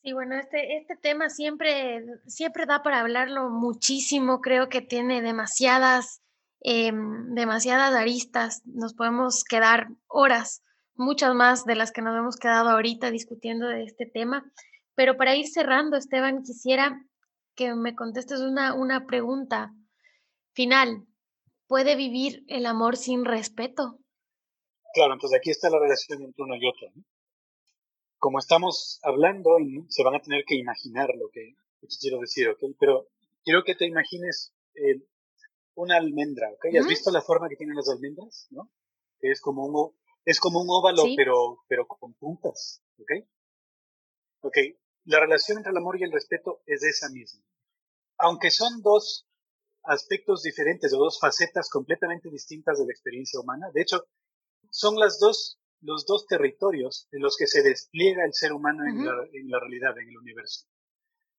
Sí, bueno, este, este tema siempre, siempre da para hablarlo muchísimo, creo que tiene demasiadas, em, demasiadas aristas, nos podemos quedar horas muchas más de las que nos hemos quedado ahorita discutiendo de este tema. Pero para ir cerrando, Esteban, quisiera que me contestes una, una pregunta final. ¿Puede vivir el amor sin respeto? Claro, entonces aquí está la relación entre uno y otro. Como estamos hablando, se van a tener que imaginar lo que, quiero decir, ¿ok? Pero quiero que te imagines eh, una almendra, ¿ok? ¿Has visto la forma que tienen las almendras? ¿no? Que es como un, es como un óvalo, pero, pero con puntas. ¿Ok? Ok. La relación entre el amor y el respeto es esa misma. Aunque son dos aspectos diferentes o dos facetas completamente distintas de la experiencia humana, de hecho, son las dos, los dos territorios en los que se despliega el ser humano en, la, en la realidad, en el universo.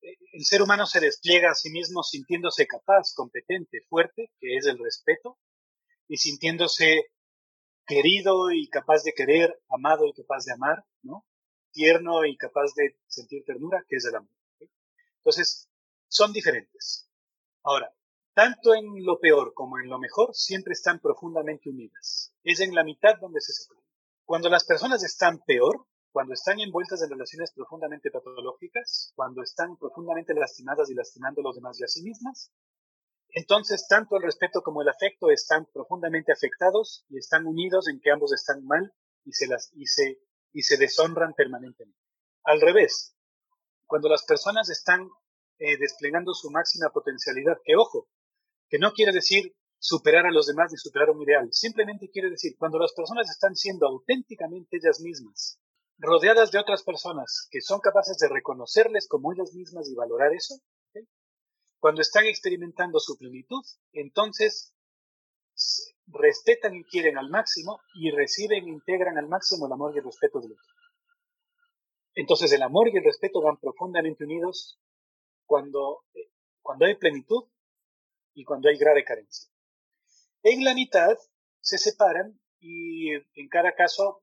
Eh, el ser humano se despliega a sí mismo sintiéndose capaz, competente, fuerte, que es el respeto, y sintiéndose querido y capaz de querer, amado y capaz de amar, ¿no? Tierno y capaz de sentir ternura, que es el amor. Entonces, son diferentes. Ahora, tanto en lo peor como en lo mejor, siempre están profundamente unidas. Es en la mitad donde se separan. Cuando las personas están peor, cuando están envueltas en relaciones profundamente patológicas, cuando están profundamente lastimadas y lastimando a los demás y a sí mismas, entonces, tanto el respeto como el afecto están profundamente afectados y están unidos en que ambos están mal y se, deshonran permanentemente. Al revés, cuando las personas están eh, desplegando su máxima potencialidad, que ojo, que no quiere decir superar a los demás ni superar un ideal, simplemente quiere decir cuando las personas están siendo auténticamente ellas mismas, rodeadas de otras personas que son capaces de reconocerles como ellas mismas y valorar eso, cuando están experimentando su plenitud, entonces respetan y quieren al máximo y reciben e integran al máximo el amor y el respeto del otro. Entonces el amor y el respeto van profundamente unidos cuando, cuando hay plenitud y cuando hay grave carencia. En la mitad se separan y en cada caso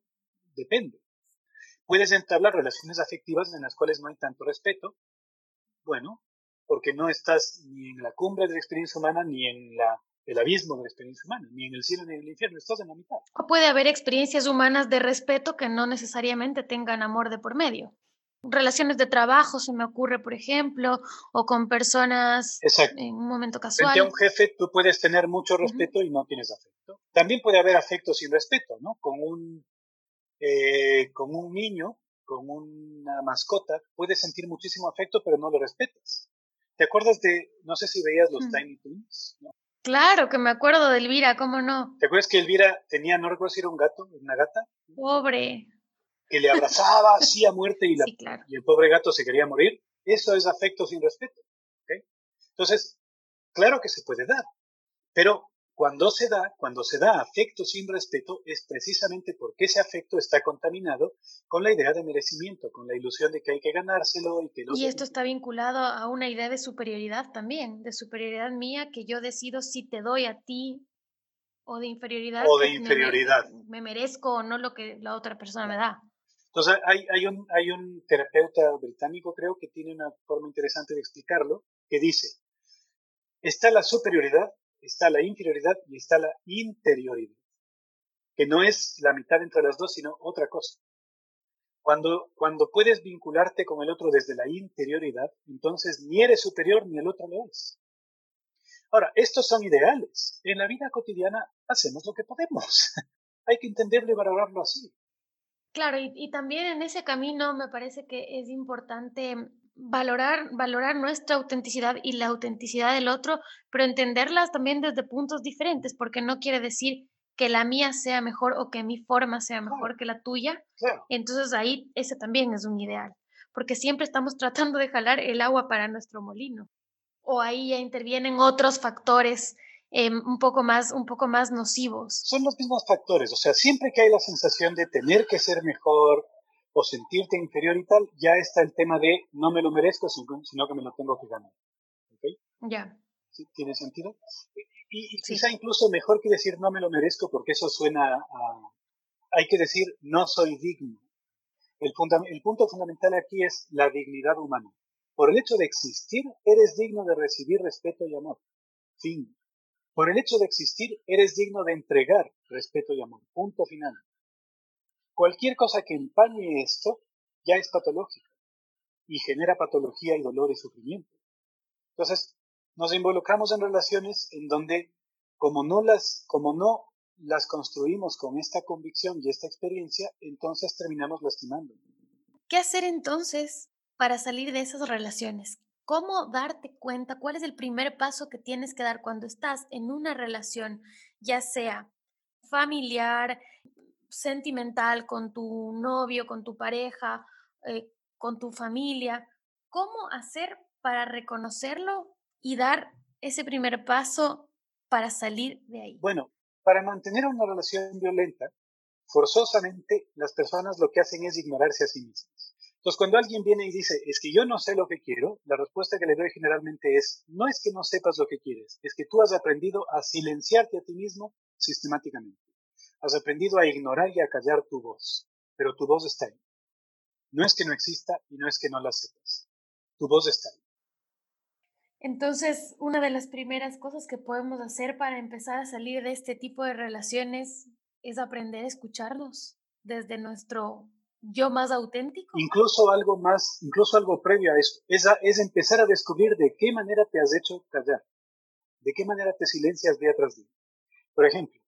depende. Puedes entablar relaciones afectivas en las cuales no hay tanto respeto. Bueno, porque no estás ni en la cumbre de la experiencia humana ni en la el abismo de la experiencia humana, ni en el cielo ni en el infierno, estás en la mitad. O puede haber experiencias humanas de respeto que no necesariamente tengan amor de por medio. Relaciones de trabajo se me ocurre, por ejemplo, o con personas en un momento casual. Frente a un jefe tú puedes tener mucho respeto y no tienes afecto. También puede haber afecto sin respeto, ¿no? Con un, eh, con un niño, con una mascota, puedes sentir muchísimo afecto, pero no lo respetas. ¿Te acuerdas de, no sé si veías los Tiny Toons? ¿no? Claro, que me acuerdo de Elvira, ¿cómo no? ¿Te acuerdas que Elvira tenía, no recuerdo si era un gato, una gata? Pobre. Que le abrazaba así a muerte y, y el pobre gato se quería morir. Eso es afecto sin respeto. Entonces, claro que se puede dar, pero cuando se da, cuando se da afecto sin respeto, es precisamente porque ese afecto está contaminado con la idea de merecimiento, con la ilusión de que hay que ganárselo y que Y esto está vinculado a una idea de superioridad también, de superioridad mía, que yo decido si te doy a ti o de inferioridad. O de inferioridad. Me, merezco o no lo que la otra persona me da. Entonces, hay, hay, un, hay un terapeuta británico, creo, que tiene una forma interesante de explicarlo, que dice, está la superioridad está la inferioridad y está la interioridad, que no es la mitad entre las dos, sino otra cosa. Cuando, cuando puedes vincularte con el otro desde la interioridad, entonces ni eres superior ni el otro lo es. Ahora, estos son ideales. En la vida cotidiana hacemos lo que podemos. Hay que entenderlo y valorarlo así. Claro, y, y, también en ese camino me parece que es importante valorar, valorar nuestra autenticidad y la autenticidad del otro, pero entenderlas también desde puntos diferentes, porque no quiere decir que la mía sea mejor o que mi forma sea mejor que la tuya. Entonces ahí ese también es un ideal, porque siempre estamos tratando de jalar el agua para nuestro molino. O ahí ya intervienen otros factores em, un, poco más, un poco más nocivos. Son los mismos factores, o sea, siempre que hay la sensación de tener que ser mejor, o sentirte inferior y tal, ya está el tema de no me lo merezco, sino que me lo tengo que ganar. ¿Ok? Ya. ¿Tiene sentido? Y, quizá incluso mejor que decir no me lo merezco, porque eso suena a... Hay que decir no soy digno. El, el punto fundamental aquí es la dignidad humana. Por el hecho de existir, eres digno de recibir respeto y amor. Fin. Por el hecho de existir, eres digno de entregar respeto y amor. Punto final. Cualquier cosa que empañe esto ya es patológica y genera patología y dolor y sufrimiento. Entonces, nos involucramos en relaciones en donde, como no las, como no las construimos con esta convicción y esta experiencia, entonces terminamos lastimando. ¿Qué hacer entonces para salir de esas relaciones? ¿Cómo darte cuenta? ¿Cuál es el primer paso que tienes que dar cuando estás en una relación, ya sea familiar, sentimental con tu novio, con tu pareja, eh, con tu familia, ¿cómo hacer para reconocerlo y dar ese primer paso para salir de ahí? Bueno, para mantener una relación violenta, forzosamente las personas lo que hacen es ignorarse a sí mismas. Entonces, cuando alguien viene y dice, es que yo no sé lo que quiero, la respuesta que le doy generalmente es, no es que no sepas lo que quieres, es que tú has aprendido a silenciarte a ti mismo sistemáticamente. Has aprendido a ignorar y a callar tu voz, pero tu voz está ahí. No es que no exista y no es que no la sepas. Tu voz está ahí. Entonces, una de las primeras cosas que podemos hacer para empezar a salir de este tipo de relaciones es aprender a escucharlos desde nuestro yo más auténtico. Incluso algo más, incluso algo previo a eso, es, es empezar a descubrir de qué manera te has hecho callar, de qué manera te silencias día tras día. Por ejemplo,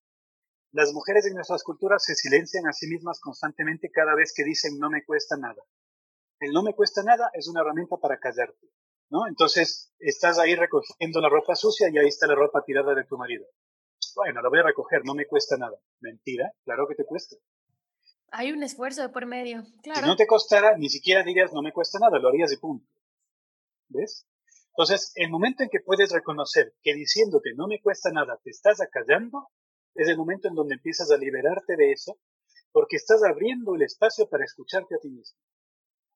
las mujeres de nuestras culturas se silencian a sí mismas constantemente cada vez que dicen no me cuesta nada. El no me cuesta nada es una herramienta para callarte, ¿no? Entonces, estás ahí recogiendo la ropa sucia y ahí está la ropa tirada de tu marido. Bueno, la voy a recoger, no me cuesta nada. Mentira, claro que te cuesta. Hay un esfuerzo de por medio, claro. Si no te costara, ni siquiera dirías no me cuesta nada, lo harías de punto. ¿Ves? Entonces, el momento en que puedes reconocer que diciéndote no me cuesta nada te estás acallando, es el momento en donde empiezas a liberarte de eso, porque estás abriendo el espacio para escucharte a ti mismo.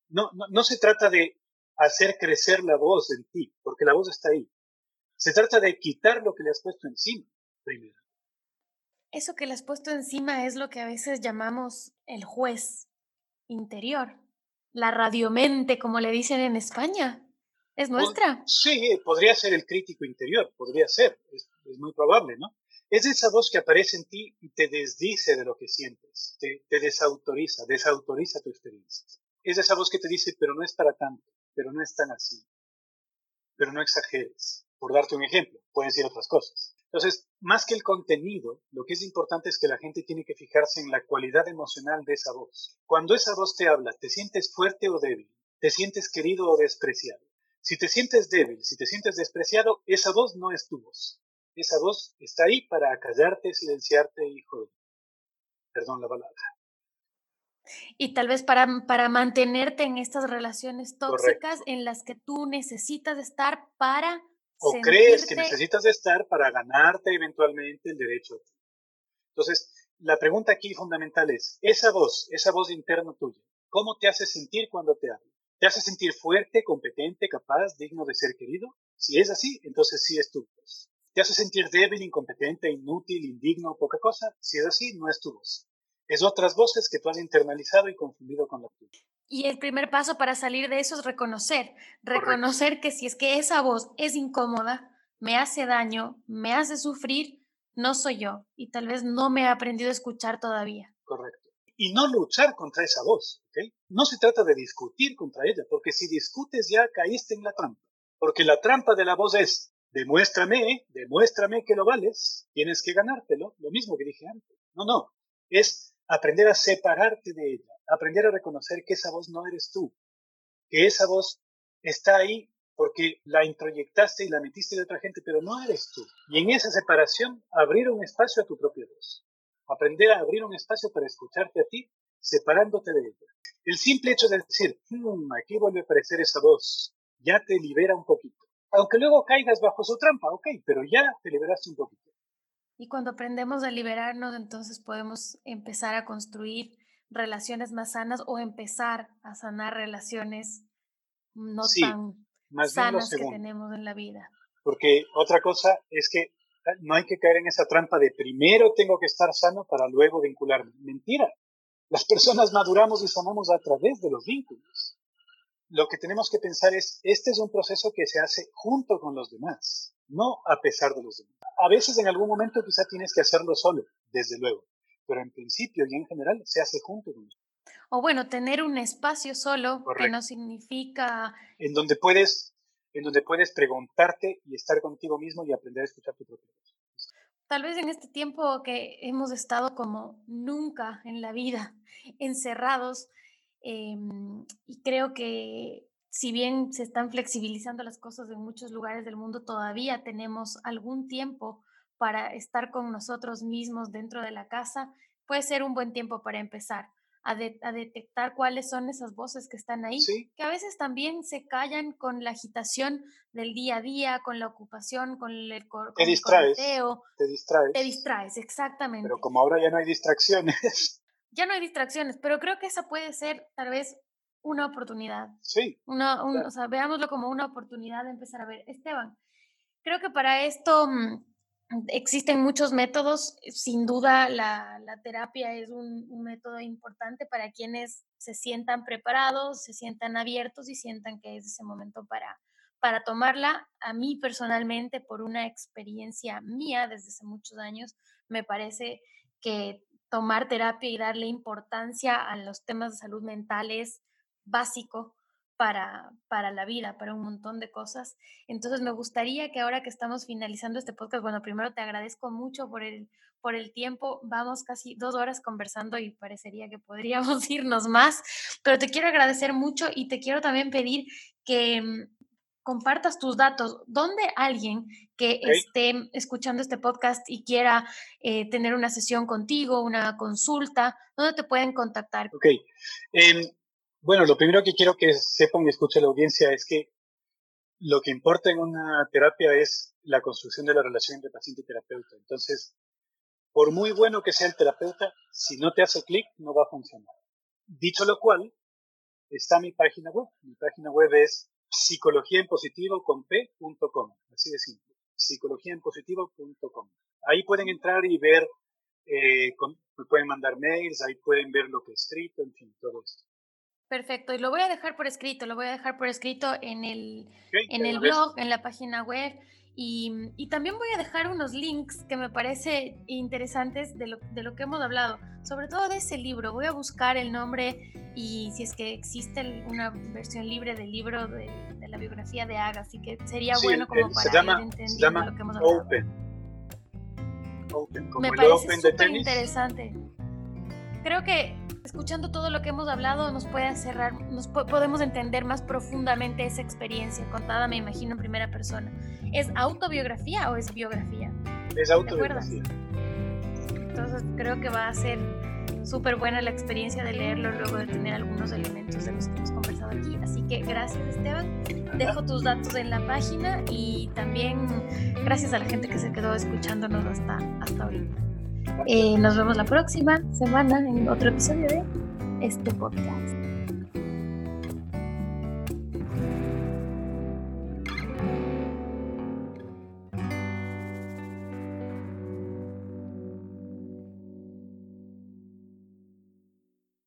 No, no, no se trata de hacer crecer la voz en ti, porque la voz está ahí. Se trata de quitar lo que le has puesto encima primero. Eso que le has puesto encima es lo que a veces llamamos el juez interior, la radiomente, como le dicen en España. ¿Es nuestra? Sí, podría ser el crítico interior, podría ser. es muy probable, ¿no? Es esa voz que aparece en ti y te desdice de lo que sientes, te, te desautoriza, desautoriza tu experiencia. Es esa voz que te dice, pero no es para tanto, pero no es tan así, pero no exageres. Por darte un ejemplo, pueden ser otras cosas. Entonces, más que el contenido, lo que es importante es que la gente tiene que fijarse en la cualidad emocional de esa voz. Cuando esa voz te habla, ¿te sientes fuerte o débil? ¿Te sientes querido o despreciado? Si te sientes débil, si te sientes despreciado, esa voz no es tu voz. Esa voz está ahí para callarte, silenciarte y joder. Perdón la palabra. Y tal vez para, para mantenerte en estas relaciones tóxicas en las que tú necesitas estar para o crees que necesitas estar para ganarte eventualmente el derecho. Entonces, la pregunta aquí fundamental es, esa voz, esa voz interna tuya, ¿cómo te hace sentir cuando te habla? ¿Te hace sentir fuerte, competente, capaz, digno de ser querido? Si es así, entonces sí es tu voz. ¿Te hace sentir débil, incompetente, inútil, indigno, poca cosa? Si es así, no es tu voz. Es otras voces que tú has internalizado y confundido con la tuya. Y el primer paso para salir de eso es reconocer, reconocer que si es que esa voz es incómoda, me hace daño, me hace sufrir, no soy yo y tal vez no me he aprendido a escuchar todavía. Correcto. Y no luchar contra esa voz, ¿ok? No se trata de discutir contra ella, porque si discutes ya caíste en la trampa. Porque la trampa de la voz es, demuéstrame, demuéstrame que lo vales, tienes que ganártelo, lo mismo que dije antes. No, no, es aprender a separarte de ella, aprender a reconocer que esa voz no eres tú, que esa voz está ahí porque la introyectaste y la metiste de otra gente, pero no eres tú. Y en esa separación, abrir un espacio a tu propia voz. Aprender a abrir un espacio para escucharte a ti, separándote de ella. El simple hecho de decir, hmm, aquí vuelve a aparecer esa voz, ya te libera un poquito. Aunque luego caigas bajo su trampa, ok, pero ya te liberaste un poquito. Y cuando aprendemos a liberarnos, entonces podemos empezar a construir relaciones más sanas o empezar a sanar relaciones no tan sanas que tenemos en la vida. Porque otra cosa es que ah, no hay que caer en esa trampa de primero tengo que estar sano para luego vincularme. Mentira. Las personas maduramos y sanamos a través de los vínculos. Lo que tenemos que pensar es, este es un proceso que se hace junto con los demás, no a pesar de los demás. A veces en algún momento quizá tienes que hacerlo solo, desde luego, pero en principio y en general se hace junto con O bueno, tener un espacio solo que no significa... En donde puedes, en donde puedes preguntarte y estar contigo mismo y aprender a escuchar tu propia voz. Tal vez en este tiempo que hemos estado como nunca en la vida, encerrados, em, y creo que si bien se están flexibilizando las cosas en muchos lugares del mundo, todavía tenemos algún tiempo para estar con nosotros mismos dentro de la casa, puede ser un buen tiempo para empezar a, detectar cuáles son esas voces que están ahí, que a veces también se callan con la agitación del día a día, con la ocupación, con el, con te distraes, te distraes. Te distraes, exactamente. Pero como ahora ya no hay distracciones. Ya no hay distracciones, pero creo que esa puede ser tal vez una oportunidad. Sí. Una, O sea, veámoslo como una oportunidad de empezar a ver. Esteban, creo que para esto mm, Existen muchos métodos, sin duda la, terapia es un, método importante para quienes se sientan preparados, se sientan abiertos y sientan que es ese momento para, para tomarla. A mí personalmente, por una experiencia mía desde hace muchos años, me parece que tomar terapia y darle importancia a los temas de salud mental es básico para, para la vida, para un montón de cosas. Entonces me gustaría que ahora que estamos finalizando este podcast, bueno, primero te agradezco mucho por el, por el tiempo. Vamos casi dos horas conversando y parecería que podríamos irnos más, pero te quiero agradecer mucho y te quiero también pedir que mm, compartas tus datos. ¿Dónde alguien que esté escuchando este podcast y quiera eh, tener una sesión contigo, una consulta, dónde te pueden contactar? Ok. Bueno, lo primero que quiero que sepan y escuche la audiencia es que lo que importa en una terapia es la construcción de la relación entre paciente y terapeuta. Entonces, por muy bueno que sea el terapeuta, si no te hace clic, no va a funcionar. Dicho lo cual, está mi página web. Mi página web es psicologiaenpositivo.com, así de simple, psicologiaenpositivo.com. Ahí pueden entrar y ver, eh, me pueden mandar mails, ahí pueden ver lo que he escrito, en fin, todo esto. Perfecto, y lo voy a dejar por escrito, lo voy a dejar por escrito en el, en el blog, en la página web, Y, también voy a dejar unos links que me parece interesantes de lo, de lo, que hemos hablado, sobre todo de ese libro. Voy a buscar el nombre y si es que existe una versión libre del libro de, la biografía de Aga, así que sería bueno como para llama, ir entendiendo lo que hemos hablado. Open. Open me parece súper interesante. Creo que escuchando todo lo que hemos hablado nos puede cerrar, nos podemos entender más profundamente esa experiencia contada, me imagino, en primera persona. ¿Es autobiografía o es biografía? Es autobiografía. Entonces creo que va a ser súper buena la experiencia de leerlo luego de tener algunos elementos de los que hemos conversado aquí. Así que gracias Esteban. Dejo tus datos en la página y también gracias a la gente que se quedó escuchándonos hasta, hasta ahorita. Eh, nos vemos la próxima semana en otro episodio de este podcast.